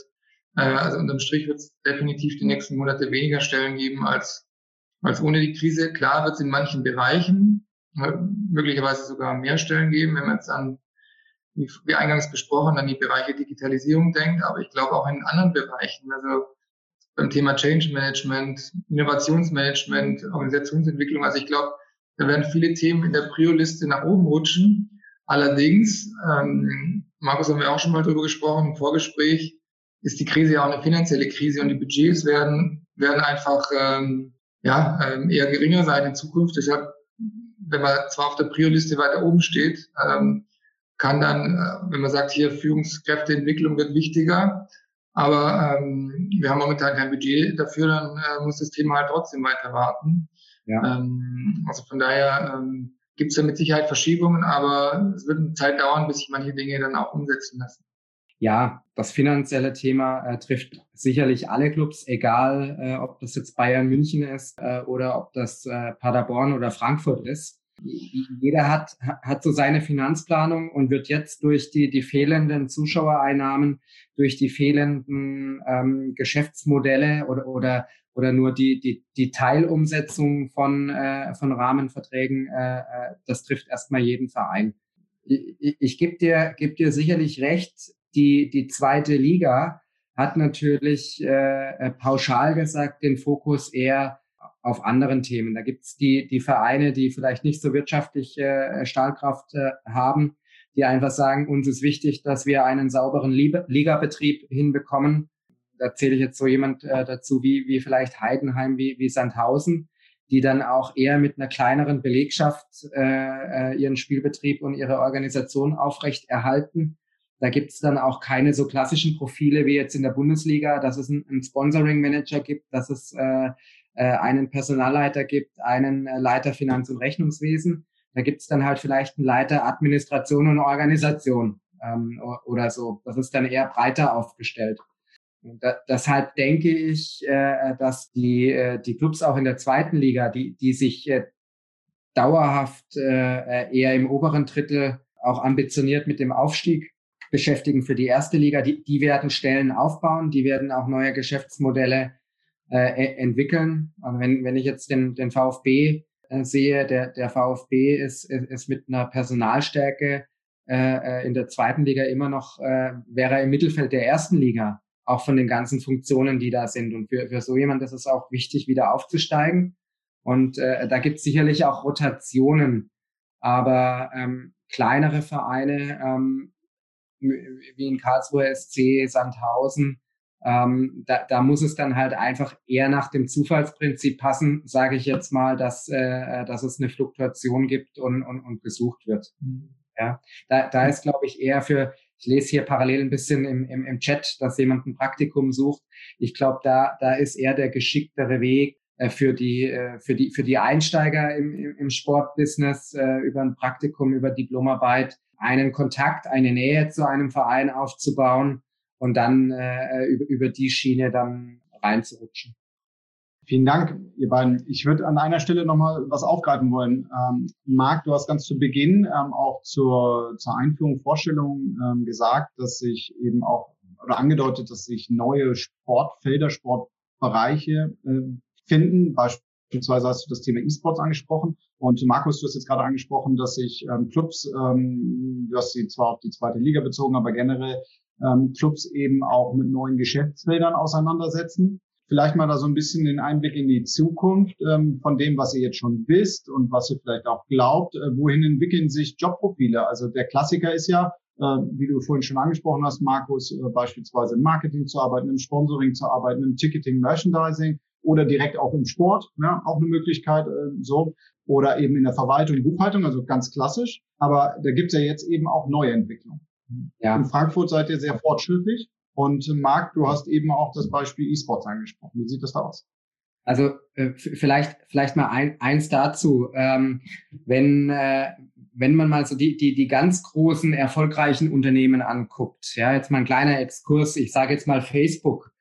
Äh, also unterm Strich wird es definitiv die nächsten Monate weniger Stellen geben als als ohne die Krise, klar wird es in manchen Bereichen äh, möglicherweise sogar mehr Stellen geben, wenn man jetzt an, wie, wie eingangs besprochen, an die Bereiche Digitalisierung denkt. Aber ich glaube auch in anderen Bereichen, also beim Thema Change Management, Innovationsmanagement, Organisationsentwicklung. Also ich glaube, da werden viele Themen in der Prio-Liste nach oben rutschen. Allerdings, ähm, Markus haben wir auch schon mal drüber gesprochen im Vorgespräch, ist die Krise ja auch eine finanzielle Krise und die Budgets werden, werden einfach ähm, ja, ähm, eher geringer sein in Zukunft. Deshalb, wenn man zwar auf der Prio-Liste weiter oben steht, ähm, kann dann, äh, wenn man sagt, hier Führungskräfteentwicklung wird wichtiger, aber ähm, wir haben momentan kein Budget dafür, dann äh, muss das Thema halt trotzdem weiter warten. Ja. Ähm, also von daher ähm, gibt es da mit Sicherheit Verschiebungen, aber es wird eine Zeit dauern, bis sich manche Dinge dann auch umsetzen lassen. Ja, das finanzielle Thema äh, trifft sicherlich alle Clubs, egal äh, ob das jetzt Bayern München ist äh, oder ob das äh, Paderborn oder Frankfurt ist. Jeder hat, hat so seine Finanzplanung und wird jetzt durch die, die fehlenden Zuschauereinnahmen, durch die fehlenden ähm, Geschäftsmodelle oder, oder, oder nur die, die, die Teilumsetzung von, äh, von Rahmenverträgen, äh, das trifft erstmal jeden Verein. Ich, ich, ich gebe dir, geb dir sicherlich recht, die, die zweite Liga hat natürlich äh, äh, pauschal gesagt den Fokus eher auf anderen Themen. Da gibt's die, die Vereine, die vielleicht nicht so wirtschaftlich äh, Stahlkraft äh, haben, die einfach sagen, uns ist wichtig, dass wir einen sauberen Ligabetrieb hinbekommen. Da zähle ich jetzt so jemand äh, dazu wie, wie vielleicht Heidenheim, wie, wie Sandhausen, die dann auch eher mit einer kleineren Belegschaft äh, äh ihren Spielbetrieb und ihre Organisation aufrecht erhalten Da gibt es dann auch keine so klassischen Profile wie jetzt in der Bundesliga, dass es einen Sponsoring-Manager gibt, dass es äh, äh, einen Personalleiter gibt, einen äh, Leiter Finanz- und Rechnungswesen. Da gibt es dann halt vielleicht einen Leiter Administration und Organisation ähm, oder so. Das ist dann eher breiter aufgestellt. Da, deshalb denke ich, äh, dass die, äh, die Clubs auch in der zweiten Liga, die, die sich äh, dauerhaft äh, eher im oberen Drittel auch ambitioniert mit dem Aufstieg beschäftigen für die erste Liga, die, die werden Stellen aufbauen, die werden auch neue Geschäftsmodelle äh, e, entwickeln. Also wenn, wenn ich jetzt den, den VfB äh, sehe, der, der VfB ist, ist, ist mit einer Personalstärke äh, äh in der zweiten Liga immer noch, äh, wäre im Mittelfeld der ersten Liga auch von den ganzen Funktionen, die da sind. Und für, für so jemand ist es auch wichtig, wieder aufzusteigen. Und äh, da gibt es sicherlich auch Rotationen. Aber ähm, kleinere Vereine ähm, wie in Karlsruhe SC, Sandhausen, ähm, da, da muss es dann halt einfach eher nach dem Zufallsprinzip passen, sage ich jetzt mal, dass, äh, dass es eine Fluktuation gibt und, und, und gesucht wird. Mhm. Ja, da, da ist, glaube ich, eher für, ich lese hier parallel ein bisschen im, im, im Chat, dass jemand ein Praktikum sucht. Ich glaube, da, da ist eher der geschicktere Weg äh, für die, äh, für die, für die Einsteiger im, im Sportbusiness äh, über ein Praktikum, über Diplomarbeit, einen Kontakt, eine Nähe zu einem Verein aufzubauen und dann äh, über, über die Schiene dann reinzurutschen. Vielen Dank, ihr beiden. Ich würde an einer Stelle nochmal was aufgreifen wollen. Ähm, Marc, du hast ganz zu Beginn ähm, auch zur, zur Einführung, Vorstellung ähm, gesagt, dass sich eben auch oder angedeutet, dass sich neue Sportfelder, Sportbereiche äh, finden. Beispielsweise hast du das Thema E-Sports angesprochen. Und Markus, du hast jetzt gerade angesprochen, dass sich ähm, Clubs, ähm, du hast sie zwar auf die zweite Liga bezogen, aber generell ähm, Clubs eben auch mit neuen Geschäftsfeldern auseinandersetzen vielleicht mal da so ein bisschen den Einblick in die Zukunft ähm, von dem, was ihr jetzt schon wisst und was ihr vielleicht auch glaubt. Äh, wohin entwickeln sich Jobprofile? Also der Klassiker ist ja, äh, wie du vorhin schon angesprochen hast, Markus, äh, beispielsweise im Marketing zu arbeiten, im Sponsoring zu arbeiten, im Ticketing, Merchandising oder direkt auch im Sport, ja, auch eine Möglichkeit äh, so oder eben in der Verwaltung, Buchhaltung, also ganz klassisch. Aber da gibt's ja jetzt eben auch neue Entwicklungen. Ja. In Frankfurt seid ihr sehr fortschrittlich. Und Marc, du hast eben auch das Beispiel E-Sports angesprochen. Wie sieht das da aus? Also äh, vielleicht vielleicht mal ein, eins dazu, ähm, wenn äh, wenn man mal so die die die ganz großen erfolgreichen Unternehmen anguckt, ja jetzt mal ein kleiner Exkurs, ich sage jetzt mal Facebook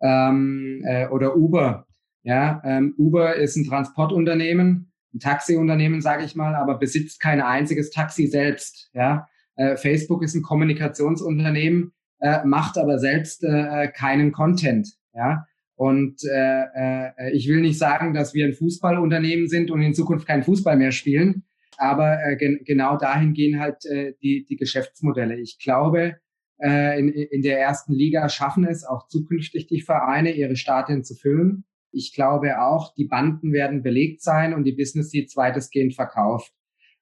ähm, äh, oder Uber, ja ähm, Uber ist ein Transportunternehmen, ein Taxiunternehmen sage ich mal, aber besitzt kein einziges Taxi selbst, ja äh, Facebook ist ein Kommunikationsunternehmen, äh, macht aber selbst äh, keinen Content. Ja. Und äh, äh, ich will nicht sagen, dass wir ein Fußballunternehmen sind und in Zukunft keinen Fußball mehr spielen, aber äh, gen genau dahin gehen halt äh, die, die Geschäftsmodelle. Ich glaube, äh, in, in der ersten Liga schaffen es auch zukünftig die Vereine, ihre Stadien zu füllen. Ich glaube auch, die Banden werden belegt sein und die Business Seats weitestgehend verkauft.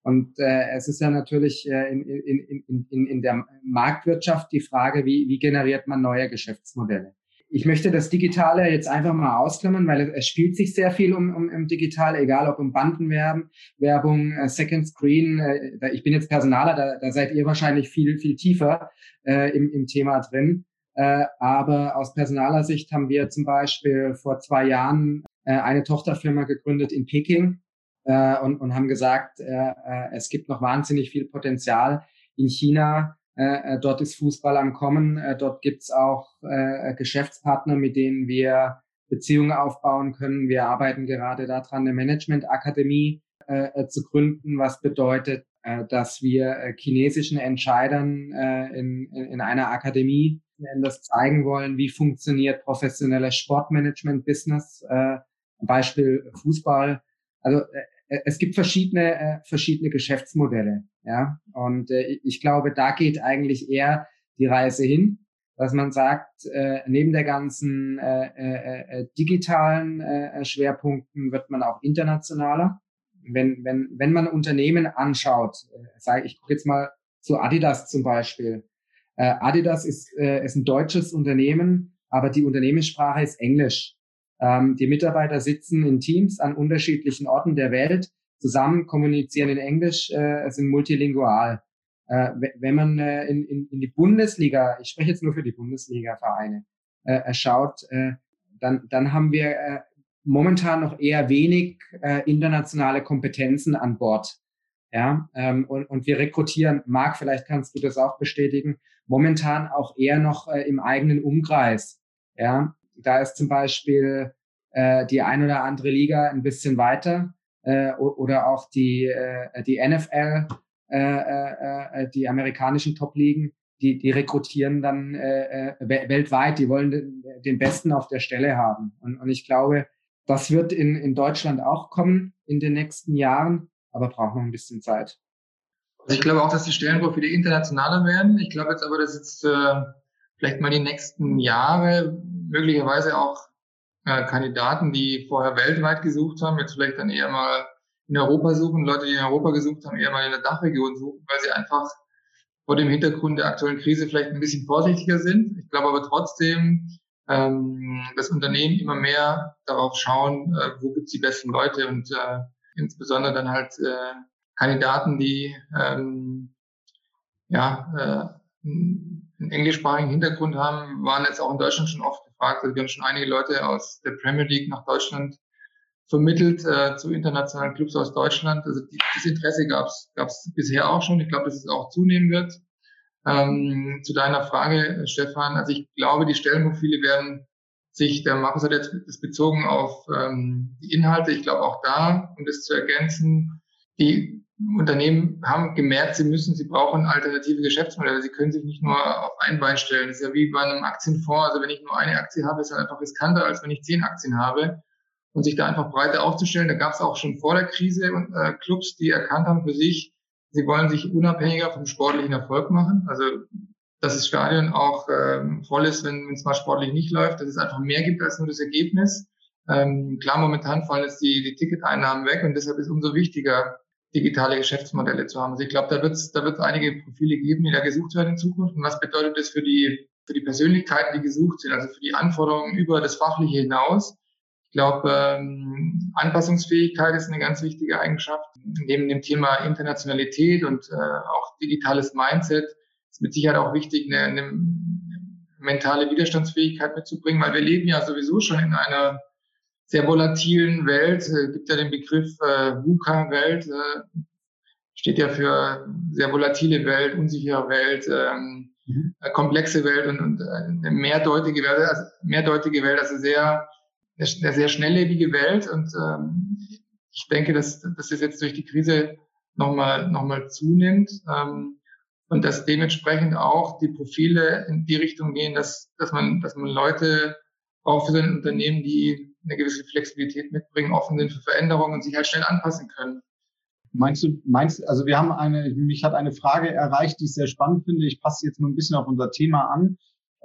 Und äh, es ist ja natürlich äh, in, in, in, in, in der Marktwirtschaft die Frage, wie, wie generiert man neue Geschäftsmodelle. Ich möchte das Digitale jetzt einfach mal ausklammern, weil es spielt sich sehr viel um, um, um digital, egal ob um Bandenwerbung, Werbung, äh, Second Screen. Äh, ich bin jetzt Personaler, da, da seid ihr wahrscheinlich viel, viel tiefer äh, im, im Thema drin. Äh, aber aus personaler Sicht haben wir zum Beispiel vor zwei Jahren äh, eine Tochterfirma gegründet in Peking, äh, und, und haben gesagt, äh, äh, es gibt noch wahnsinnig viel Potenzial in China. Äh, dort ist Fußball am Kommen. Dort gibt's auch äh, Geschäftspartner, mit denen wir Beziehungen aufbauen können. Wir arbeiten gerade daran, eine Management-Akademie zu gründen, was bedeutet, dass wir chinesischen Entscheidern äh, in, in einer Akademie das zeigen wollen, wie funktioniert professionelles Sportmanagement-Business, äh, Beispiel Fußball. Also äh, es gibt verschiedene, äh, verschiedene Geschäftsmodelle. Ja, und äh, ich glaube, da geht eigentlich eher die Reise hin, dass man sagt, äh, neben der ganzen äh, äh, äh, digitalen äh, Schwerpunkten wird man auch internationaler. Wenn, wenn, wenn man Unternehmen anschaut, äh, sage ich gucke jetzt mal zu Adidas zum Beispiel. Äh, Adidas ist, äh, ist ein deutsches Unternehmen, aber die Unternehmenssprache ist Englisch. Ähm, die Mitarbeiter sitzen in Teams an unterschiedlichen Orten der Welt zusammen, kommunizieren in Englisch, äh, sind multilingual. Äh, wenn man äh, in, in, in die Bundesliga, ich spreche jetzt nur für die Bundesliga-Vereine, äh, schaut, äh, dann, dann haben wir äh, momentan noch eher wenig äh, internationale Kompetenzen an Bord. Ja, ähm, und, und wir rekrutieren, Marc, vielleicht kannst du das auch bestätigen, momentan auch eher noch äh, im eigenen Umkreis. Ja, da ist zum Beispiel äh, die ein oder andere Liga ein bisschen weiter äh, oder auch die, äh, die NFL, äh, äh, äh, die amerikanischen Top-Ligen, die, die rekrutieren dann äh, äh, weltweit, die wollen den, den Besten auf der Stelle haben. Und, und ich glaube, das wird in, in Deutschland auch kommen in den nächsten Jahren, aber braucht noch ein bisschen Zeit. Also ich glaube auch, dass die Stellenprofile internationaler werden. Ich glaube jetzt aber, dass jetzt äh, vielleicht mal die nächsten Jahre möglicherweise auch äh, Kandidaten, die vorher weltweit gesucht haben, jetzt vielleicht dann eher mal in Europa suchen, Leute, die in Europa gesucht haben, eher mal in der Dachregion suchen, weil sie einfach vor dem Hintergrund der aktuellen Krise vielleicht ein bisschen vorsichtiger sind. Ich glaube aber trotzdem, ähm, dass Unternehmen immer mehr darauf schauen, äh, wo gibt's die besten Leute und äh, insbesondere dann halt äh, Kandidaten, die ähm, ja äh, einen englischsprachigen Hintergrund haben, waren jetzt auch in Deutschland schon oft gefragt. Also wir haben schon einige Leute aus der Premier League nach Deutschland vermittelt äh, zu internationalen Clubs aus Deutschland. Also die, das Interesse gab es bisher auch schon. Ich glaube, dass es auch zunehmen wird. Ähm, zu deiner Frage, Stefan, also ich glaube, die Stellenprofile werden sich, der Markus hat jetzt das bezogen auf ähm, die Inhalte, ich glaube auch da, um das zu ergänzen, die Unternehmen haben gemerkt, sie müssen, sie brauchen alternative Geschäftsmodelle. Sie können sich nicht nur auf ein Bein stellen. Das ist ja wie bei einem Aktienfonds. Also wenn ich nur eine Aktie habe, ist es einfach riskanter, als wenn ich zehn Aktien habe. Und sich da einfach breiter aufzustellen. Da gab es auch schon vor der Krise äh, Clubs, die erkannt haben für sich, sie wollen sich unabhängiger vom sportlichen Erfolg machen. Also dass das Stadion auch ähm, voll ist, wenn es mal sportlich nicht läuft, dass es einfach mehr gibt als nur das Ergebnis. Ähm, klar, momentan fallen jetzt die, die Ticketeinnahmen weg und deshalb ist umso wichtiger, digitale Geschäftsmodelle zu haben. Also ich glaube, da wird es da wird's einige Profile geben, die da gesucht werden in Zukunft. Und was bedeutet das für die, für die Persönlichkeiten, die gesucht sind, also für die Anforderungen über das Fachliche hinaus? Ich glaube, ähm, Anpassungsfähigkeit ist eine ganz wichtige Eigenschaft. Neben dem Thema Internationalität und äh, auch digitales Mindset ist mit Sicherheit auch wichtig, eine, eine mentale Widerstandsfähigkeit mitzubringen, weil wir leben ja sowieso schon in einer sehr volatilen Welt, äh, gibt ja den Begriff äh, VUCA-Welt, äh, steht ja für sehr volatile Welt, unsichere Welt, ähm, mhm. Äh, komplexe Welt und, und äh, eine mehrdeutige Welt, also mehrdeutige Welt, also sehr, eine sehr schnelllebige Welt. Und ähm, ich denke, dass, dass das jetzt durch die Krise nochmal noch mal zunimmt. Ähm, und dass dementsprechend auch die Profile in die Richtung gehen, dass, dass man, dass man Leute auch für sein Unternehmen, die eine gewisse Flexibilität mitbringen, offen sind für Veränderungen und sich halt schnell anpassen können. Meinst du, meinst, also wir haben eine, mich hat eine Frage erreicht, die ich sehr spannend finde. Ich passe jetzt nur ein bisschen auf unser Thema an.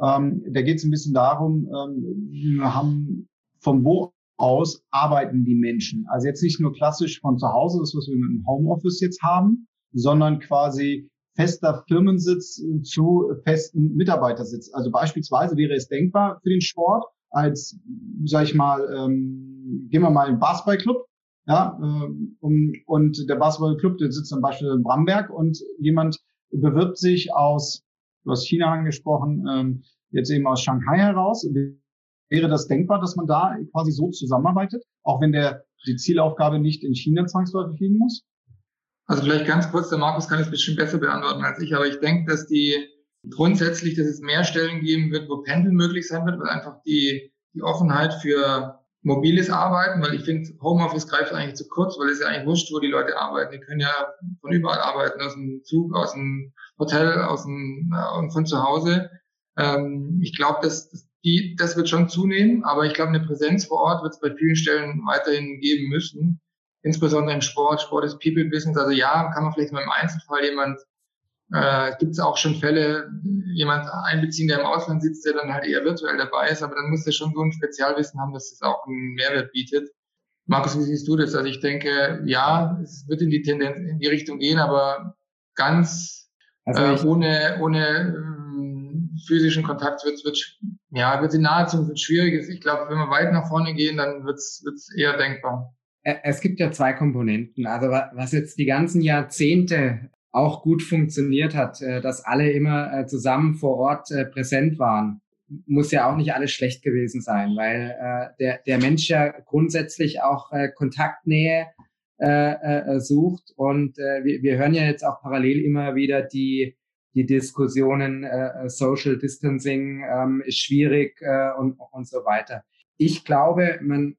Ähm, da geht es ein bisschen darum, ähm, wir haben von wo aus arbeiten die Menschen? Also jetzt nicht nur klassisch von zu Hause, das was wir mit dem Homeoffice jetzt haben, sondern quasi fester Firmensitz zu festen Mitarbeitersitz. Also beispielsweise wäre es denkbar für den Sport, als, sag ich mal, ähm, gehen wir mal in den Basketballclub, ja, ähm, um, und der Basketballclub, der sitzt zum Beispiel in Bramberg und jemand bewirbt sich aus, du hast China angesprochen, ähm, jetzt eben aus Shanghai heraus. Wäre das denkbar, dass man da quasi so zusammenarbeitet, auch wenn der die Zielaufgabe nicht in China zwangsläufig liegen muss? Also vielleicht ganz kurz, der Markus kann es bisschen besser beantworten als ich, aber ich denke, dass die grundsätzlich, dass es mehr Stellen geben wird, wo Pendeln möglich sein wird, weil einfach die, die Offenheit für mobiles Arbeiten, weil ich finde, Homeoffice greift eigentlich zu kurz, weil es ja eigentlich wurscht, wo die Leute arbeiten. Die können ja von überall arbeiten, aus dem Zug, aus dem Hotel, aus dem, äh, von zu Hause. Ähm, ich glaube, dass, dass die, das wird schon zunehmen, aber ich glaube, eine Präsenz vor Ort wird es bei vielen Stellen weiterhin geben müssen. Insbesondere im Sport. Sport ist People Business. Also ja, kann man vielleicht mal im Einzelfall jemand äh, Gibt es auch schon Fälle, jemand einbeziehen, der im Ausland sitzt, der dann halt eher virtuell dabei ist, aber dann muss der schon so ein Spezialwissen haben, dass das auch einen Mehrwert bietet. Markus, wie siehst du das? Also ich denke, ja, es wird in die Tendenz, in die Richtung gehen, aber ganz also äh, ohne, ohne ähm, physischen Kontakt wird wird ja wird in naher Zukunft schwierig. Ich glaube, wenn wir weit nach vorne gehen, dann wird es eher denkbar. Es gibt ja zwei Komponenten. Also was jetzt die ganzen Jahrzehnte auch gut funktioniert hat, äh, dass alle immer äh, zusammen vor Ort äh, präsent waren. Muss ja auch nicht alles schlecht gewesen sein, weil der, der Mensch ja grundsätzlich auch äh, Kontaktnähe äh, äh, sucht. Und wir, hören ja jetzt auch parallel immer wieder die, die Diskussionen, Social Distancing ähm, ist schwierig und, und so weiter. Ich glaube, man,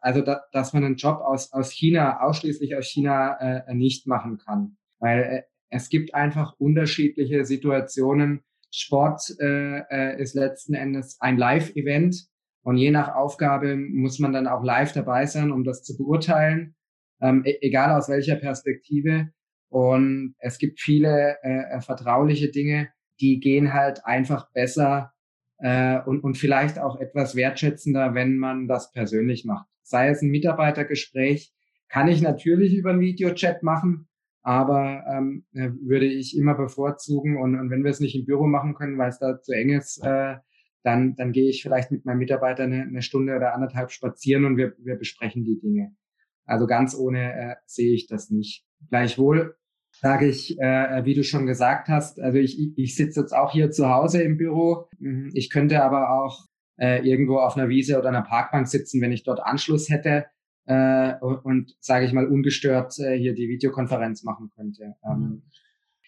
also da, dass man einen Job aus, aus China, ausschließlich aus China äh, nicht machen kann. Weil äh, es gibt einfach unterschiedliche Situationen. Sport äh, äh, ist letzten Endes ein Live-Event und je nach Aufgabe muss man dann auch live dabei sein, um das zu beurteilen, ähm, e egal aus welcher Perspektive. Und es gibt viele äh, vertrauliche Dinge, die gehen halt einfach besser äh, und, und vielleicht auch etwas wertschätzender, wenn man das persönlich macht. Sei es ein Mitarbeitergespräch, kann ich natürlich über einen Videochat machen, aber ähm, äh, würde ich immer bevorzugen und, und wenn wir es nicht im Büro machen können, weil es da zu eng ist, äh, dann, dann gehe ich vielleicht mit meinem Mitarbeiter eine, eine Stunde oder anderthalb spazieren und wir, wir besprechen die Dinge. Also ganz ohne äh, sehe ich das nicht. Gleichwohl sage ich, äh, wie du schon gesagt hast, also ich, ich sitze jetzt auch hier zu Hause im Büro. Mhm. Ich könnte aber auch äh, irgendwo auf einer Wiese oder einer Parkbank sitzen, wenn ich dort Anschluss hätte äh, und, sage ich mal, ungestört äh, hier die Videokonferenz machen könnte. Ähm, mhm.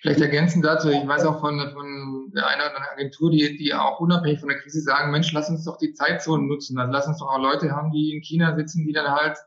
Vielleicht ergänzend dazu, ich weiß auch von, von der einen oder anderen Agentur, die, die auch unabhängig von der Krise sagen, Mensch, lass uns doch die Zeitzonen nutzen. Also lass uns doch auch Leute haben, die in China sitzen, die dann halt,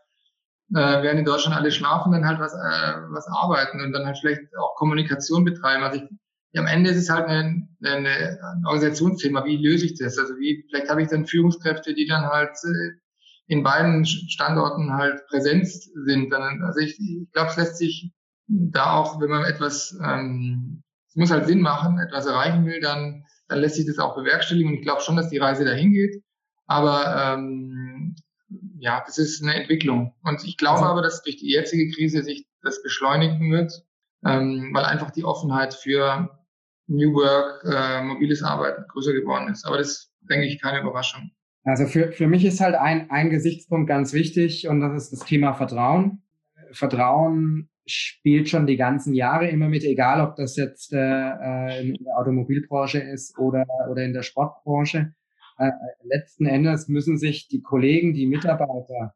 äh, während in Deutschland alle schlafen, dann halt was, äh, was arbeiten und dann halt vielleicht auch Kommunikation betreiben. Also ich, ja, am Ende ist es halt ein, ein, ein Organisationsthema. Wie löse ich das? Also wie, vielleicht habe ich dann Führungskräfte, die dann halt äh, in beiden Standorten halt präsent sind. Dann, also ich, ich glaube, es lässt sich da auch, wenn man etwas, ähm, es muss halt Sinn machen, etwas erreichen will, dann, dann lässt sich das auch bewerkstelligen. Und ich glaube schon, dass die Reise dahin geht. Aber ähm, ja, das ist eine Entwicklung. Und ich glaube aber, dass durch die jetzige Krise sich das beschleunigen wird, ähm, weil einfach die Offenheit für New Work, äh, mobiles Arbeiten größer geworden ist. Aber das denke ich, keine Überraschung. Also für, für mich ist halt ein, ein Gesichtspunkt ganz wichtig und das ist das Thema Vertrauen. Vertrauen spielt schon die ganzen Jahre immer mit, egal ob das jetzt äh, äh in der Automobilbranche ist oder, oder in der Sportbranche. Äh, letzten Endes müssen sich die Kollegen, die Mitarbeiter,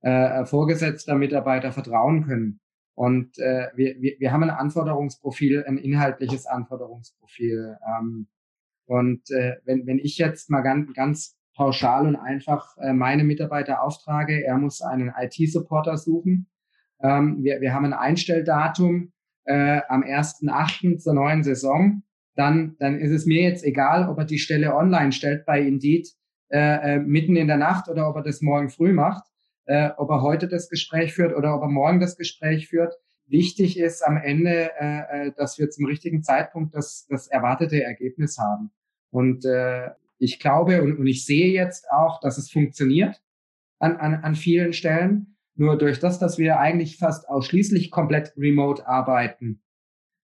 äh, Vorgesetzter Mitarbeiter vertrauen können. Und äh, wir, wir, wir haben ein Anforderungsprofil, ein inhaltliches Anforderungsprofil. Ähm, und äh, wenn, wenn ich jetzt mal ganz, ganz pauschal und einfach äh, meine Mitarbeiter auftrage, er muss einen IT-Supporter suchen. Ähm, wir, wir haben ein Einstelldatum äh, am 1.8. zur neuen Saison. Dann, dann ist es mir jetzt egal, ob er die Stelle online stellt bei Indeed äh, äh, mitten in der Nacht oder ob er das morgen früh macht, äh, ob er heute das Gespräch führt oder ob er morgen das Gespräch führt. Wichtig ist am Ende, äh, äh dass wir zum richtigen Zeitpunkt das, das erwartete Ergebnis haben. Und äh, ich glaube und, und ich sehe jetzt auch, dass es funktioniert an, an, an vielen Stellen. Nur durch das, dass wir eigentlich fast ausschließlich komplett remote arbeiten,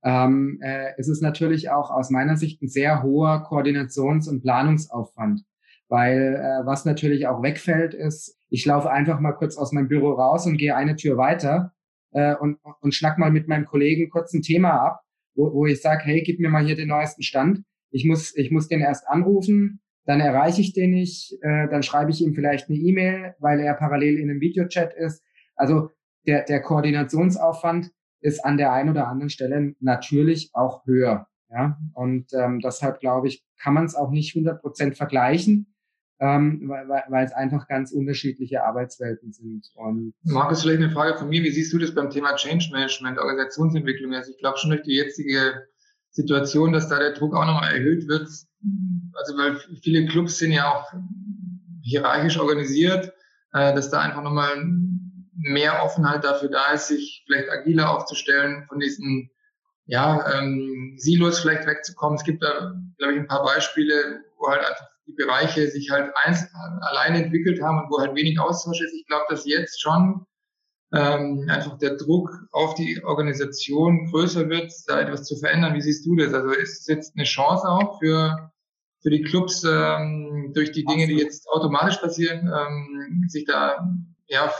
ähm, äh, ist es natürlich auch aus meiner Sicht ein sehr hoher Koordinations- und Planungsaufwand. Weil äh, was natürlich auch wegfällt, ist, ich laufe einfach mal kurz aus meinem Büro raus und gehe eine Tür weiter äh, und, und schnack mal mit meinem Kollegen kurz ein Thema ab, wo, wo ich sage, hey, gib mir mal hier den neuesten Stand. Ich muss, ich muss den erst anrufen, dann erreiche ich den nicht, äh, dann schreibe ich ihm vielleicht eine E-Mail, weil er parallel in einem Videochat ist. Also der, der Koordinationsaufwand ist an der einen oder anderen Stelle natürlich auch höher. Ja? Und ähm, deshalb glaube ich, kann man es auch nicht 100 Prozent vergleichen, ähm, weil, weil es einfach ganz unterschiedliche Arbeitswelten sind. Und Markus, vielleicht eine Frage von mir. Wie siehst du das beim Thema Change Management, Organisationsentwicklung? Also ich glaube schon durch die jetzige Situation, dass da der Druck auch nochmal erhöht wird, also weil viele Clubs sind ja auch hierarchisch organisiert, äh, dass da einfach nochmal mehr Offenheit dafür da ist, sich vielleicht agiler aufzustellen, von diesen ja, ähm, Silos vielleicht wegzukommen. Es gibt da, glaube ich, ein paar Beispiele, wo halt einfach die Bereiche sich halt eins, alleine entwickelt haben und wo halt wenig Austausch ist. Ich glaube, dass jetzt schon ähm, einfach der Druck auf die Organisation größer wird, da etwas zu verändern. Wie siehst du das? Also ist es jetzt eine Chance auch für für die Clubs ähm, durch die Dinge, die jetzt automatisch passieren, ähm, sich da ja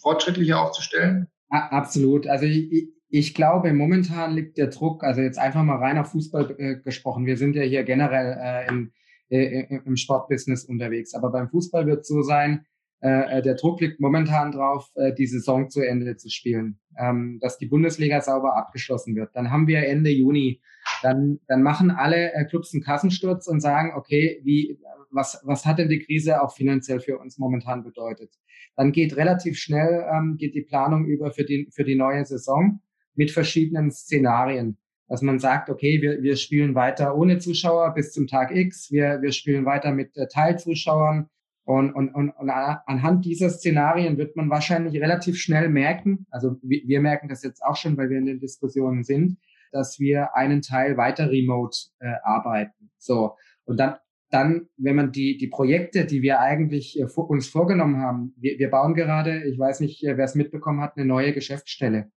fortschrittlicher aufzustellen? Absolut. Also ich, ich glaube, momentan liegt der Druck, also jetzt einfach mal rein auf Fußball äh, gesprochen. Wir sind ja hier generell äh, im, äh, im Sportbusiness unterwegs. Aber beim Fußball wird es so sein, äh, äh, der Druck liegt momentan drauf, äh, die Saison zu Ende zu spielen, ähm, dass die Bundesliga sauber abgeschlossen wird. Dann haben wir Ende Juni, dann, dann machen alle äh, Clubs einen Kassensturz und sagen, okay, wie, was, was hat denn die Krise auch finanziell für uns momentan bedeutet? Dann geht relativ schnell, ähm, geht die Planung über für die, für die neue Saison mit verschiedenen Szenarien dass man sagt, okay, wir, wir spielen weiter ohne Zuschauer bis zum Tag X, wir, wir spielen weiter mit äh, Teilzuschauern, und, und, und, und anhand dieser Szenarien wird man wahrscheinlich relativ schnell merken, also wir, wir merken das jetzt auch schon, weil wir in den Diskussionen sind, dass wir einen Teil weiter remote äh, arbeiten. So. Und dann, dann, wenn man die, die Projekte, die wir eigentlich äh, uns vorgenommen haben, wir, wir bauen gerade, ich weiß nicht, äh, wer es mitbekommen hat, eine neue Geschäftsstelle.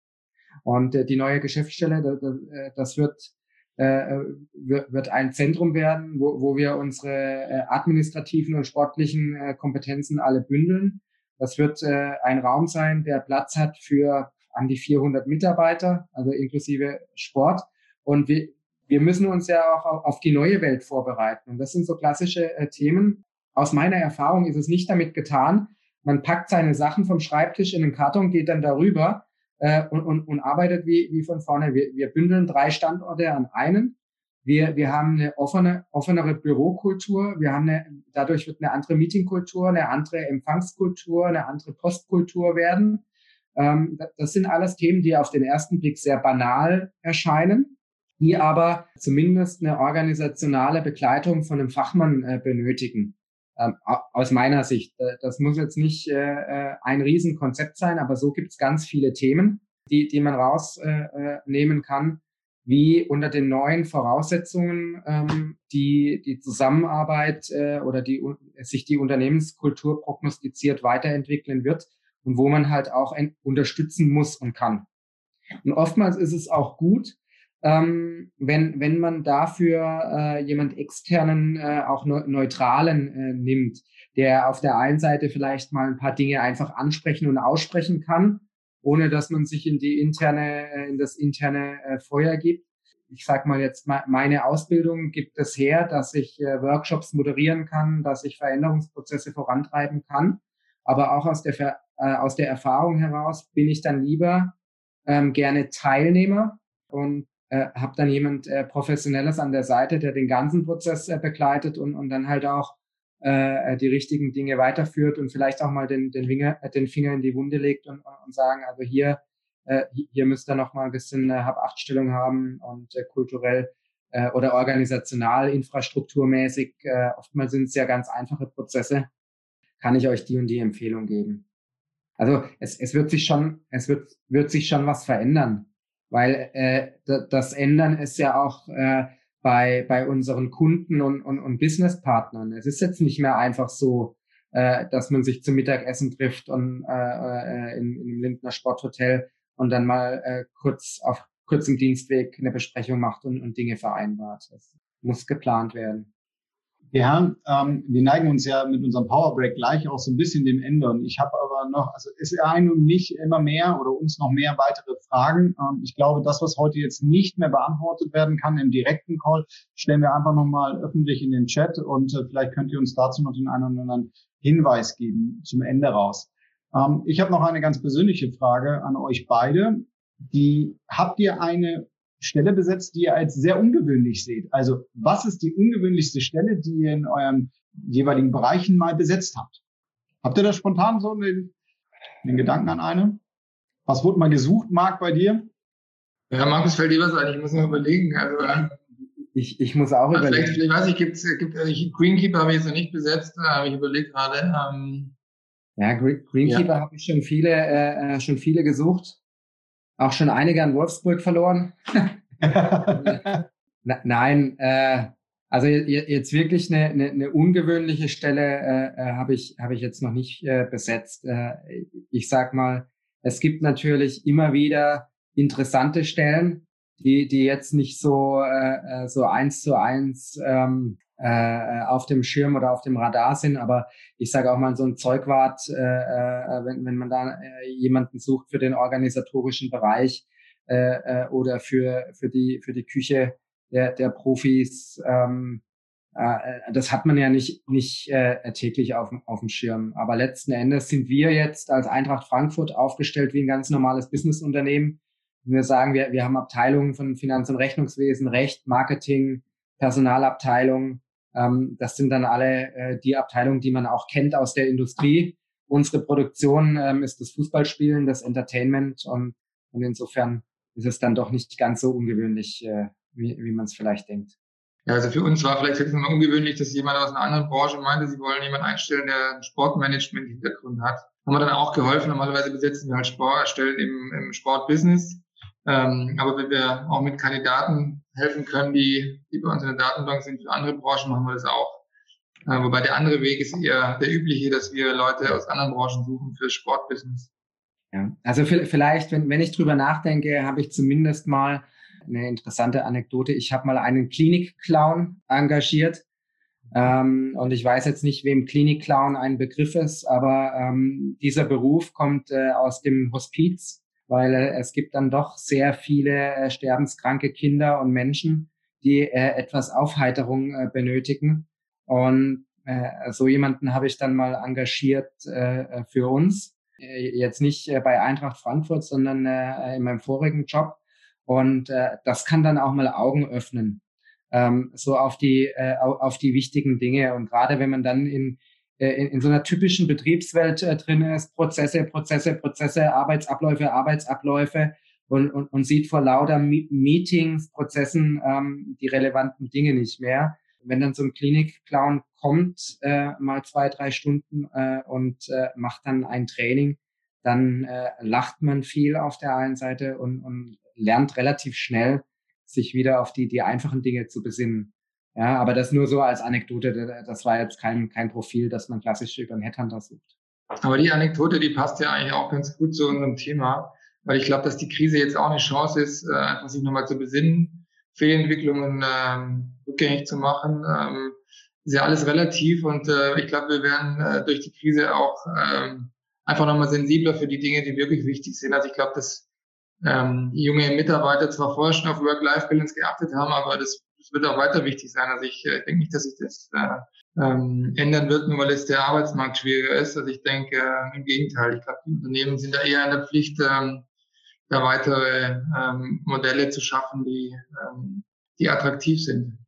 Und äh, die neue Geschäftsstelle, das, äh, das wird äh, wird ein Zentrum werden, wo, wo wir unsere äh, administrativen und sportlichen äh, Kompetenzen alle bündeln. Das wird äh, ein Raum sein, der Platz hat für an die 400 Mitarbeiter, also inklusive Sport. Und wir, wir müssen uns ja auch auf die neue Welt vorbereiten. Und das sind so klassische äh, Themen. Aus meiner Erfahrung ist es nicht damit getan, man packt seine Sachen vom Schreibtisch in den Karton, geht dann darüber äh, und, und, und arbeitet wie, wie von vorne. Wir, wir bündeln drei Standorte an einen. Wir, wir haben eine offene, offenere Bürokultur. Wir haben eine, dadurch wird eine andere Meetingkultur, eine andere Empfangskultur, eine andere Postkultur werden. Ähm, das sind alles Themen, die auf den ersten Blick sehr banal erscheinen, die aber zumindest eine organisationale Begleitung von einem Fachmann äh, benötigen ähm, aus meiner Sicht. Äh, das muss jetzt nicht äh, ein Riesenkonzept sein, aber so gibt es ganz viele Themen, die, die man rausnehmen kann, wie unter den neuen Voraussetzungen ähm, die, die Zusammenarbeit oder die, sich die Unternehmenskultur prognostiziert weiterentwickeln wird und wo man halt auch unterstützen muss und kann. Und oftmals ist es auch gut, ähm, wenn, wenn man dafür äh, jemand externen, äh, auch ne neutralen äh, nimmt, der auf der einen Seite vielleicht mal ein paar Dinge einfach ansprechen und aussprechen kann, ohne dass man sich in die interne, äh, in das interne äh, Feuer gibt. Ich sag mal jetzt, meine Ausbildung gibt es her, dass ich äh, Workshops moderieren kann, dass ich Veränderungsprozesse vorantreiben kann. Aber auch aus der, äh, aus der Erfahrung heraus bin ich dann lieber ähm, gerne Teilnehmer und äh, habe dann jemand äh, Professionelles an der Seite, der den ganzen Prozess äh, begleitet und, und dann halt auch äh, die richtigen Dinge weiterführt und vielleicht auch mal den, den, Finger, äh, den Finger in die Wunde legt und, und sagen, also hier, äh, hier müsst ihr noch mal ein bisschen äh, Hab-Acht-Stellung haben und äh, kulturell äh, oder organisational, infrastrukturmäßig, äh, oftmals sind es ja ganz einfache Prozesse, kann ich euch die und die Empfehlung geben. Also es, es wird sich schon, es wird, wird sich schon was verändern weil äh, das Ändern ist ja auch äh, bei, bei unseren Kunden und, und, und Businesspartnern. Es ist jetzt nicht mehr einfach so, äh, dass man sich zum Mittagessen trifft und äh, äh, in, in einem Lindner Sporthotel und dann mal äh, kurz auf kurzem Dienstweg eine Besprechung macht und, und Dinge vereinbart. Das muss geplant werden. Ja, ähm, wir neigen uns ja mit unserem Powerbreak gleich auch so ein bisschen dem Ende. Und ich habe aber noch, also es ereilen mich immer mehr oder uns noch mehr weitere Fragen. Ähm, ich glaube, das, was heute jetzt nicht mehr beantwortet werden kann im direkten Call, stellen wir einfach nochmal öffentlich in den Chat und äh, vielleicht könnt ihr uns dazu noch den einen oder anderen Hinweis geben zum Ende raus. Ähm, ich habe noch eine ganz persönliche Frage an euch beide. Die habt ihr eine Stelle besetzt, die ihr als sehr ungewöhnlich seht. Also was ist die ungewöhnlichste Stelle, die ihr in euren jeweiligen Bereichen mal besetzt habt? Habt ihr da spontan so den, den Gedanken an eine? Was wurde mal gesucht, Marc, bei dir? Ja, Markus fällt dir was ein, ich muss mal überlegen. Also, äh, ich, ich muss auch überlegen. Vielleicht, vielleicht weiß ich, gibt's, gibt, also ich, Greenkeeper habe ich jetzt noch nicht besetzt, da habe ich überlegt gerade. Ähm, ja, Greenkeeper ja. habe ich schon viele, äh, äh schon viele gesucht. Auch schon einige an Wolfsburg verloren. Nein, äh, also jetzt wirklich eine, eine, eine ungewöhnliche Stelle äh, äh, habe ich, habe ich jetzt noch nicht äh, besetzt. Äh, ich sag mal, es gibt natürlich immer wieder interessante Stellen, die, die jetzt nicht so, äh, äh so eins zu eins ähm, äh, auf dem Schirm oder auf dem Radar sind. Aber ich sage auch mal, so ein Zeugwart, äh, äh, wenn, wenn man da äh, jemanden sucht für den organisatorischen Bereich, äh, äh, oder für, für, die, für die Küche der, der Profis. Ähm, äh, das hat man ja nicht, nicht äh, täglich auf, auf dem Schirm. Aber letzten Endes sind wir jetzt als Eintracht Frankfurt aufgestellt wie ein ganz normales Businessunternehmen. Wir sagen, wir, wir haben Abteilungen von Finanz- und Rechnungswesen, Recht, Marketing, Personalabteilung. Ähm, das sind dann alle äh, die Abteilungen, die man auch kennt aus der Industrie. Unsere Produktion ähm, ist das Fußballspielen, das Entertainment und, und insofern ist es dann doch nicht ganz so ungewöhnlich, äh, wie, wie man es vielleicht denkt. Ja, also für uns war vielleicht jetzt mal ungewöhnlich, dass jemand aus einer anderen Branche meinte, sie wollen jemanden einstellen, der einen Sportmanagement-Hintergrund hat. Haben wir dann auch geholfen. Normalerweise besetzen wir halt Sportstellen im, im Sportbusiness. Ähm, aber wenn wir auch mit Kandidaten helfen können, die, die bei uns in der Datenbank sind für andere Branchen, machen wir das auch. Äh, wobei der andere Weg ist eher der übliche, dass wir Leute aus anderen Branchen suchen für Sportbusiness. Ja, also vielleicht, wenn, wenn ich drüber nachdenke, habe ich zumindest mal eine interessante Anekdote. Ich habe mal einen Klinik-Clown engagiert. Ähm, und ich weiß jetzt nicht, wem Klinik-Clown ein Begriff ist, aber ähm, dieser Beruf kommt äh, aus dem Hospiz, weil äh, es gibt dann doch sehr viele äh, sterbenskranke Kinder und Menschen, die äh, etwas Aufheiterung äh, benötigen. Und äh, so jemanden habe ich dann mal engagiert äh, für uns. Äh, jetzt nicht äh, bei Eintracht Frankfurt, sondern äh, in meinem vorigen Job. Und äh, das kann dann auch mal Augen öffnen, ähm, so auf die, äh, auf die wichtigen Dinge. Und gerade wenn man dann in, äh, in, in so einer typischen Betriebswelt äh, drin ist, Prozesse, Prozesse, Prozesse, Arbeitsabläufe, Arbeitsabläufe und, und, und sieht vor lauter Meetings, Prozessen ähm, die relevanten Dinge nicht mehr. Wenn dann so ein Klinik-Clown kommt, äh, mal zwei, drei Stunden äh, und äh, macht dann ein Training, dann äh, lacht man viel auf der einen Seite und, und lernt relativ schnell, sich wieder auf die, die einfachen Dinge zu besinnen. Ja, aber das nur so als Anekdote. Das war jetzt kein, kein Profil, das man klassisch über einen Headhunter sucht. Aber die Anekdote, die passt ja eigentlich auch ganz gut zu unserem Thema, weil ich glaube, dass die Krise jetzt auch eine Chance ist, äh, einfach sich nochmal zu besinnen, Fehlentwicklungen ähm, rückgängig zu machen. Ähm, ist ja alles relativ und äh, ich glaube, wir werden äh, durch die Krise auch ähm, einfach nochmal sensibler für die Dinge, die wirklich wichtig sind. Also ich glaube, dass ähm, junge Mitarbeiter zwar vorher schon auf Work-Life-Balance geachtet haben, aber das, das, wird auch weiter wichtig sein. Also ich äh, denke nicht, dass sich das äh, ähm, ändern wird, nur weil jetzt der Arbeitsmarkt schwieriger ist. Also ich denke äh, im Gegenteil. Ich glaube, die Unternehmen sind da eher in der Pflicht, ähm, da weitere ähm, Modelle zu schaffen, die, ähm, die attraktiv sind.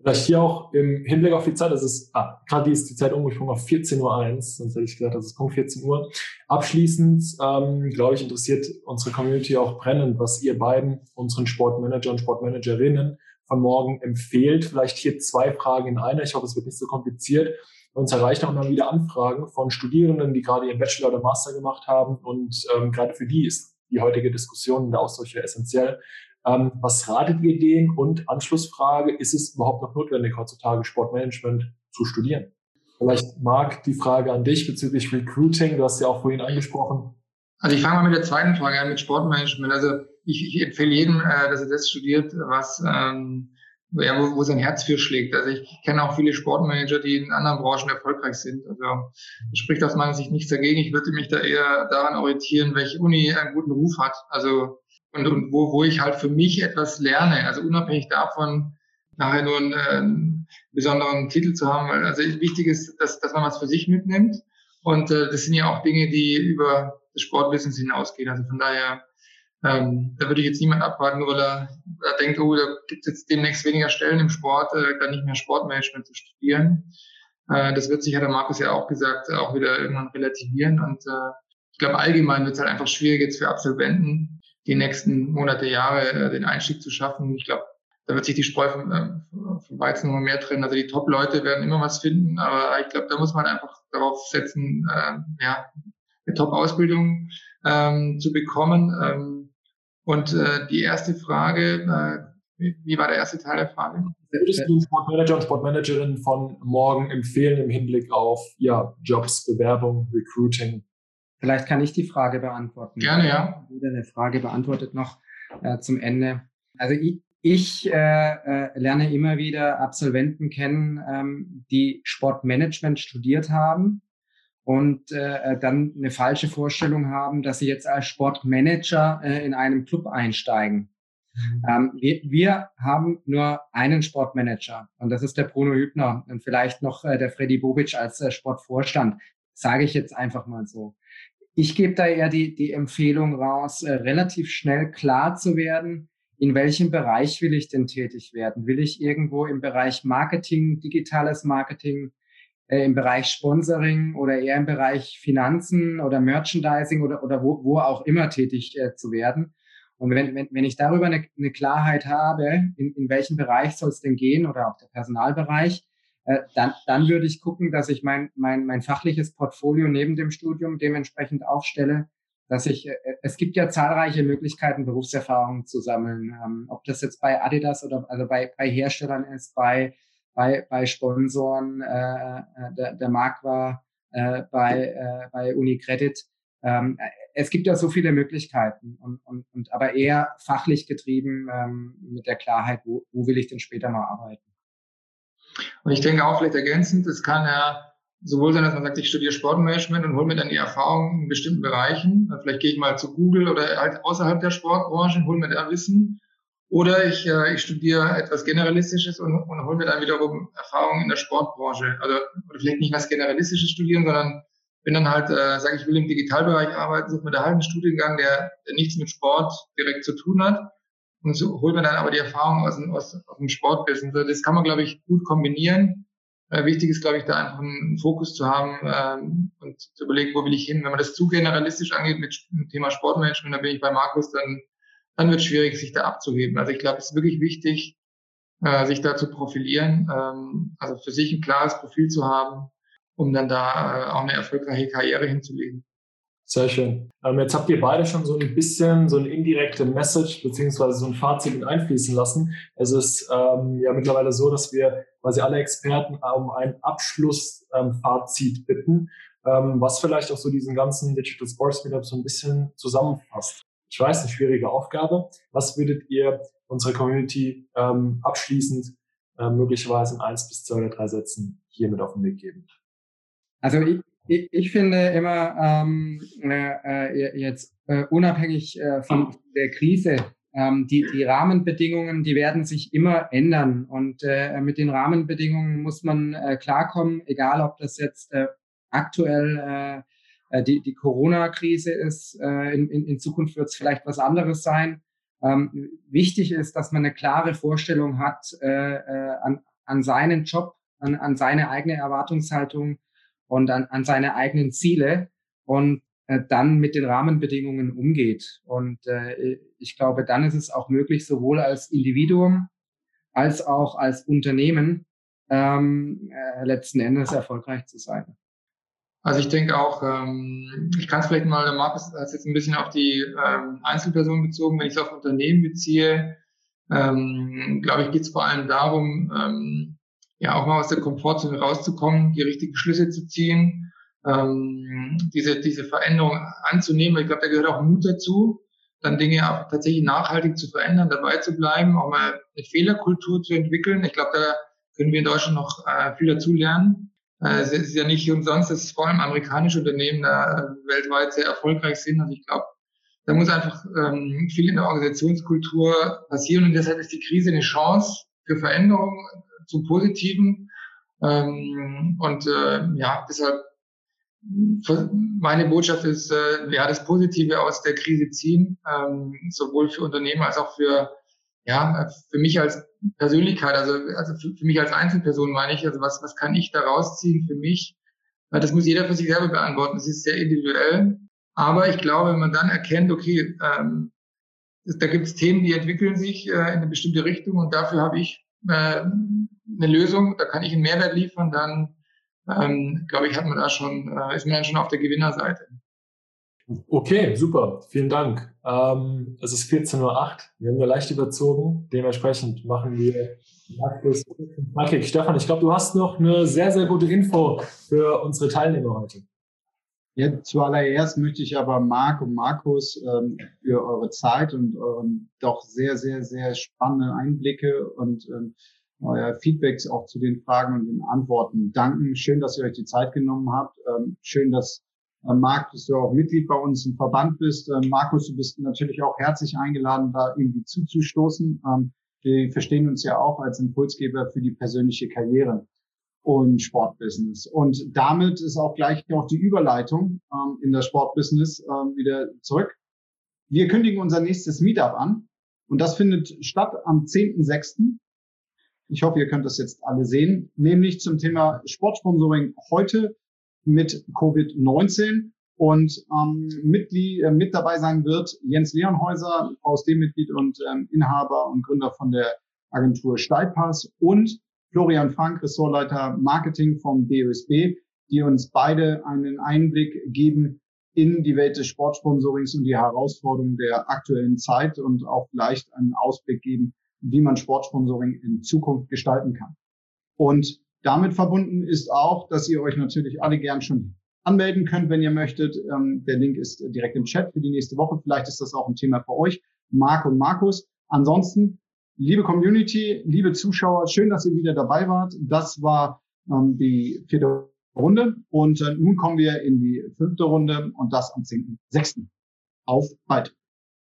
Vielleicht hier auch im Hinblick auf die Zeit, das ist, ah, gerade ist die Zeit umgesprungen auf 14.01 Uhr, sonst hätte ich gesagt, das ist Punkt 14 Uhr. Abschließend, ähm, glaube ich, interessiert unsere Community auch brennend, was ihr beiden, unseren Sportmanager und Sportmanagerinnen von morgen empfehlt. Vielleicht hier zwei Fragen in einer. Ich hoffe, es wird nicht so kompliziert. Uns erreichen auch immer wieder Anfragen von Studierenden, die gerade ihren Bachelor oder Master gemacht haben. Und ähm, gerade für die ist die heutige Diskussion und der Austausch ja essentiell. Ähm, was ratet ihr denen? Und Anschlussfrage, ist es überhaupt noch notwendig, heutzutage Sportmanagement zu studieren? Vielleicht, Marc, die Frage an dich bezüglich Recruiting. Du hast ja auch vorhin angesprochen. Also ich fange mal mit der zweiten Frage an, mit Sportmanagement. Also ich, ich empfehle jedem, äh, dass er das studiert, was ähm, ja, wo, wo sein Herz für schlägt. Also ich kenne auch viele Sportmanager, die in anderen Branchen erfolgreich sind. Also spricht aus meiner Sicht nichts dagegen. Ich würde mich da eher daran orientieren, welche Uni einen guten Ruf hat. Also und, und wo, wo ich halt für mich etwas lerne. Also unabhängig davon, nachher nur einen, äh, einen besonderen Titel zu haben. Also wichtig ist, dass, dass man was für sich mitnimmt. Und äh, das sind ja auch Dinge, die über das Sportbusiness hinausgehen. Also von daher, ähm, da würde ich jetzt niemand abwarten, nur weil er, er denkt, oh, da gibt es jetzt demnächst weniger Stellen im Sport, äh, dann nicht mehr Sportmanagement zu studieren. Äh, das wird sich, hat der Markus ja auch gesagt, auch wieder irgendwann relativieren. Und äh, ich glaube, allgemein wird es halt einfach schwierig jetzt für Absolventen, die nächsten Monate, Jahre äh, den Einstieg zu schaffen. Ich glaube, da wird sich die Spreu vom, äh, vom Weizen immer mehr trennen. Also die Top-Leute werden immer was finden, aber ich glaube, da muss man einfach darauf setzen, äh, ja, eine Top-Ausbildung ähm, zu bekommen. Ähm, und äh, die erste Frage, äh, wie, war der erste Teil der Frage? Würdest du Sportmanager und Sportmanagerin von morgen empfehlen im Hinblick auf ja, Jobs, Bewerbung, Recruiting? Vielleicht kann ich die Frage beantworten. Gerne, ja. Wieder eine Frage beantwortet noch äh, zum Ende. Also ich, ich äh, äh, lerne immer wieder Absolventen kennen, ähm, die Sportmanagement studiert haben und äh, dann eine falsche Vorstellung haben, dass sie jetzt als Sportmanager äh, in einem Club einsteigen. Mhm. Ähm, wir, wir haben nur einen Sportmanager und das ist der Bruno Hübner und vielleicht noch äh, der Freddy Bobic als äh, Sportvorstand, sage ich jetzt einfach mal so. Ich gebe da eher die, die Empfehlung raus, äh, relativ schnell klar zu werden, in welchem Bereich will ich denn tätig werden? Will ich irgendwo im Bereich Marketing, digitales Marketing, äh, im Bereich Sponsoring oder eher im Bereich Finanzen oder Merchandising oder, oder wo, wo auch immer tätig äh, zu werden? Und wenn, wenn, wenn ich darüber eine, eine Klarheit habe, in, in welchem Bereich soll es denn gehen oder auch der Personalbereich, äh, dann, dann würde ich gucken, dass ich mein, mein, mein fachliches Portfolio neben dem Studium dementsprechend aufstelle, dass ich, äh, es gibt ja zahlreiche Möglichkeiten, Berufserfahrungen zu sammeln, ähm, ob das jetzt bei Adidas oder also bei, bei Herstellern ist, bei, bei, bei Sponsoren, äh, äh der, der Markt war äh, bei, äh, bei UniCredit. Ähm, es gibt ja so viele Möglichkeiten und, und, und aber eher fachlich getrieben ähm, mit der Klarheit, wo, wo will ich denn später mal arbeiten. Und ich denke auch vielleicht ergänzend, es kann ja sowohl sein, dass man sagt, ich studiere Sportmanagement und hole mir dann die Erfahrung in bestimmten Bereichen. Vielleicht gehe ich mal zu Google oder halt außerhalb der Sportbranche und hole mir da Wissen. Oder ich, äh, ich studiere etwas Generalistisches und, und hole mir dann wiederum Erfahrung in der Sportbranche. Also oder vielleicht nicht was Generalistisches studieren, sondern bin dann halt, äh, sage ich will im Digitalbereich arbeiten, suche mir da halt einen Studiengang, der, der nichts mit Sport direkt zu tun hat und so holt man dann aber die Erfahrung aus dem, aus, aus dem Sportbusiness. Das kann man, glaube ich, gut kombinieren. Äh, wichtig ist, glaube ich, da einfach einen Fokus zu haben ähm, und zu überlegen, wo will ich hin. Wenn man das zu generalistisch angeht mit dem Thema Sportmanagement, da bin ich bei Markus, dann, dann wird es schwierig, sich da abzuheben. Also ich glaube, es ist wirklich wichtig, äh, sich da zu profilieren, ähm, also für sich ein klares Profil zu haben, um dann da äh, auch eine erfolgreiche Karriere hinzulegen. Sehr schön. Ähm, jetzt habt ihr beide schon so ein bisschen so eine indirekte Message beziehungsweise so ein Fazit mit einfließen lassen. Es ist ähm, ja mittlerweile so, dass wir quasi alle Experten um ein Abschlussfazit ähm, bitten, ähm, was vielleicht auch so diesen ganzen Digital Sports Meetup so ein bisschen zusammenfasst. Ich weiß, eine schwierige Aufgabe. Was würdet ihr unserer Community ähm, abschließend äh, möglicherweise in eins bis zwei oder drei Sätzen hier mit auf den Weg geben? Also ich, ich, ich finde immer ähm, äh, äh, jetzt äh, unabhängig äh, von der Krise, ähm, die, die Rahmenbedingungen, die werden sich immer ändern. Und äh, mit den Rahmenbedingungen muss man äh, klarkommen, egal ob das jetzt äh, aktuell äh die, die Corona-Krise ist. Äh, in, in, in Zukunft wird es vielleicht was anderes sein. Ähm, wichtig ist, dass man eine klare Vorstellung hat äh, äh, an, an seinen Job, an, an seine eigene Erwartungshaltung und an, an seine eigenen Ziele und äh, dann mit den Rahmenbedingungen umgeht. Und äh, ich glaube, dann ist es auch möglich, sowohl als Individuum als auch als Unternehmen ähm, äh, letzten Endes erfolgreich zu sein. Also ich denke auch, ähm, ich kann es vielleicht mal, der Markus hat es jetzt ein bisschen auf die ähm, Einzelpersonen bezogen, wenn ich es auf Unternehmen beziehe, ähm, glaube ich, geht es vor allem darum, ähm, ja auch mal aus der Komfortzone rauszukommen, die richtigen Schlüsse zu ziehen, ähm, diese, diese Veränderung anzunehmen. Ich glaube, da gehört auch Mut dazu, dann Dinge auch tatsächlich nachhaltig zu verändern, dabei zu bleiben, auch mal eine Fehlerkultur zu entwickeln. Ich glaube, da können wir in Deutschland noch äh, viel dazu lernen. Äh, es ist ja nicht umsonst, dass vor allem amerikanische Unternehmen da äh, weltweit sehr erfolgreich sind. Also ich glaube, da muss einfach ähm, viel in der Organisationskultur passieren und deshalb ist die Krise eine Chance für Veränderung, zum Positiven. Ähm, und äh, ja, deshalb meine Botschaft ist, äh, ja, das Positive aus der Krise ziehen, ähm, sowohl für Unternehmen als auch für ja, für mich als Persönlichkeit, also, also für, für mich als Einzelperson meine ich, also was, was kann ich da rausziehen für mich? Das muss jeder für sich selber beantworten. Das ist sehr individuell. Aber ich glaube, wenn man dann erkennt, okay, ähm, da gibt es Themen, die entwickeln sich äh, in eine bestimmte Richtung und dafür habe ich äh, eine Lösung, da kann ich einen Mehrwert liefern, dann ähm, glaube ich, hat man da schon, äh, ist man dann schon auf der Gewinnerseite. Okay, super. Vielen Dank. Ähm, es ist 14.08 Uhr. Wir haben nur leicht überzogen. Dementsprechend machen wir Abschluss. Okay, Stefan, ich glaube, du hast noch eine sehr, sehr gute Info für unsere Teilnehmer heute. Ja, zuallererst möchte ich aber Marc und Markus ähm, für eure Zeit und euren doch sehr, sehr, sehr spannenden Einblicke und ähm, euer Feedbacks auch zu den Fragen und den Antworten danken. Schön, dass ihr euch die Zeit genommen habt. Ähm, schön, dass Marc, dass du auch Mitglied bei uns im Verband bist. Ähm, Markus, du bist natürlich auch herzlich eingeladen, da irgendwie zuzustoßen. Ähm, wir verstehen uns ja auch als Impulsgeber für die persönliche Karriere und Sportbusiness. Und damit ist auch gleich noch die Überleitung ähm, in das Sportbusiness ähm, wieder zurück. Wir kündigen unser nächstes Meetup an und das findet statt am 10.06. Ich hoffe, ihr könnt das jetzt alle sehen, nämlich zum Thema Sportsponsoring heute mit Covid-19 und ähm, Mitglied, äh, mit dabei sein wird Jens Leonhäuser, VSD-Mitglied und ähm, Inhaber und Gründer von der Agentur Steilpass und Florian Frank, Ressortleiter Marketing vom DOSB, die uns beide einen Einblick geben in die Welt des Sportsponsorings und die Herausforderungen der aktuellen Zeit und auch vielleicht einen Ausblick geben, wie man Sportsponsoring in Zukunft gestalten kann. Und damit verbunden ist auch, dass ihr euch natürlich alle gern schon anmelden könnt, wenn ihr möchtet. Ähm, der Link ist direkt im Chat für die nächste Woche. Vielleicht ist das auch ein Thema für euch, Marc und Markus. Ansonsten, liebe Community, liebe Zuschauer, schön, dass ihr wieder dabei wart. Das war ähm, die vierte Runde und äh, nun kommen wir in die fünfte Runde und das am 10.6. Auf bald!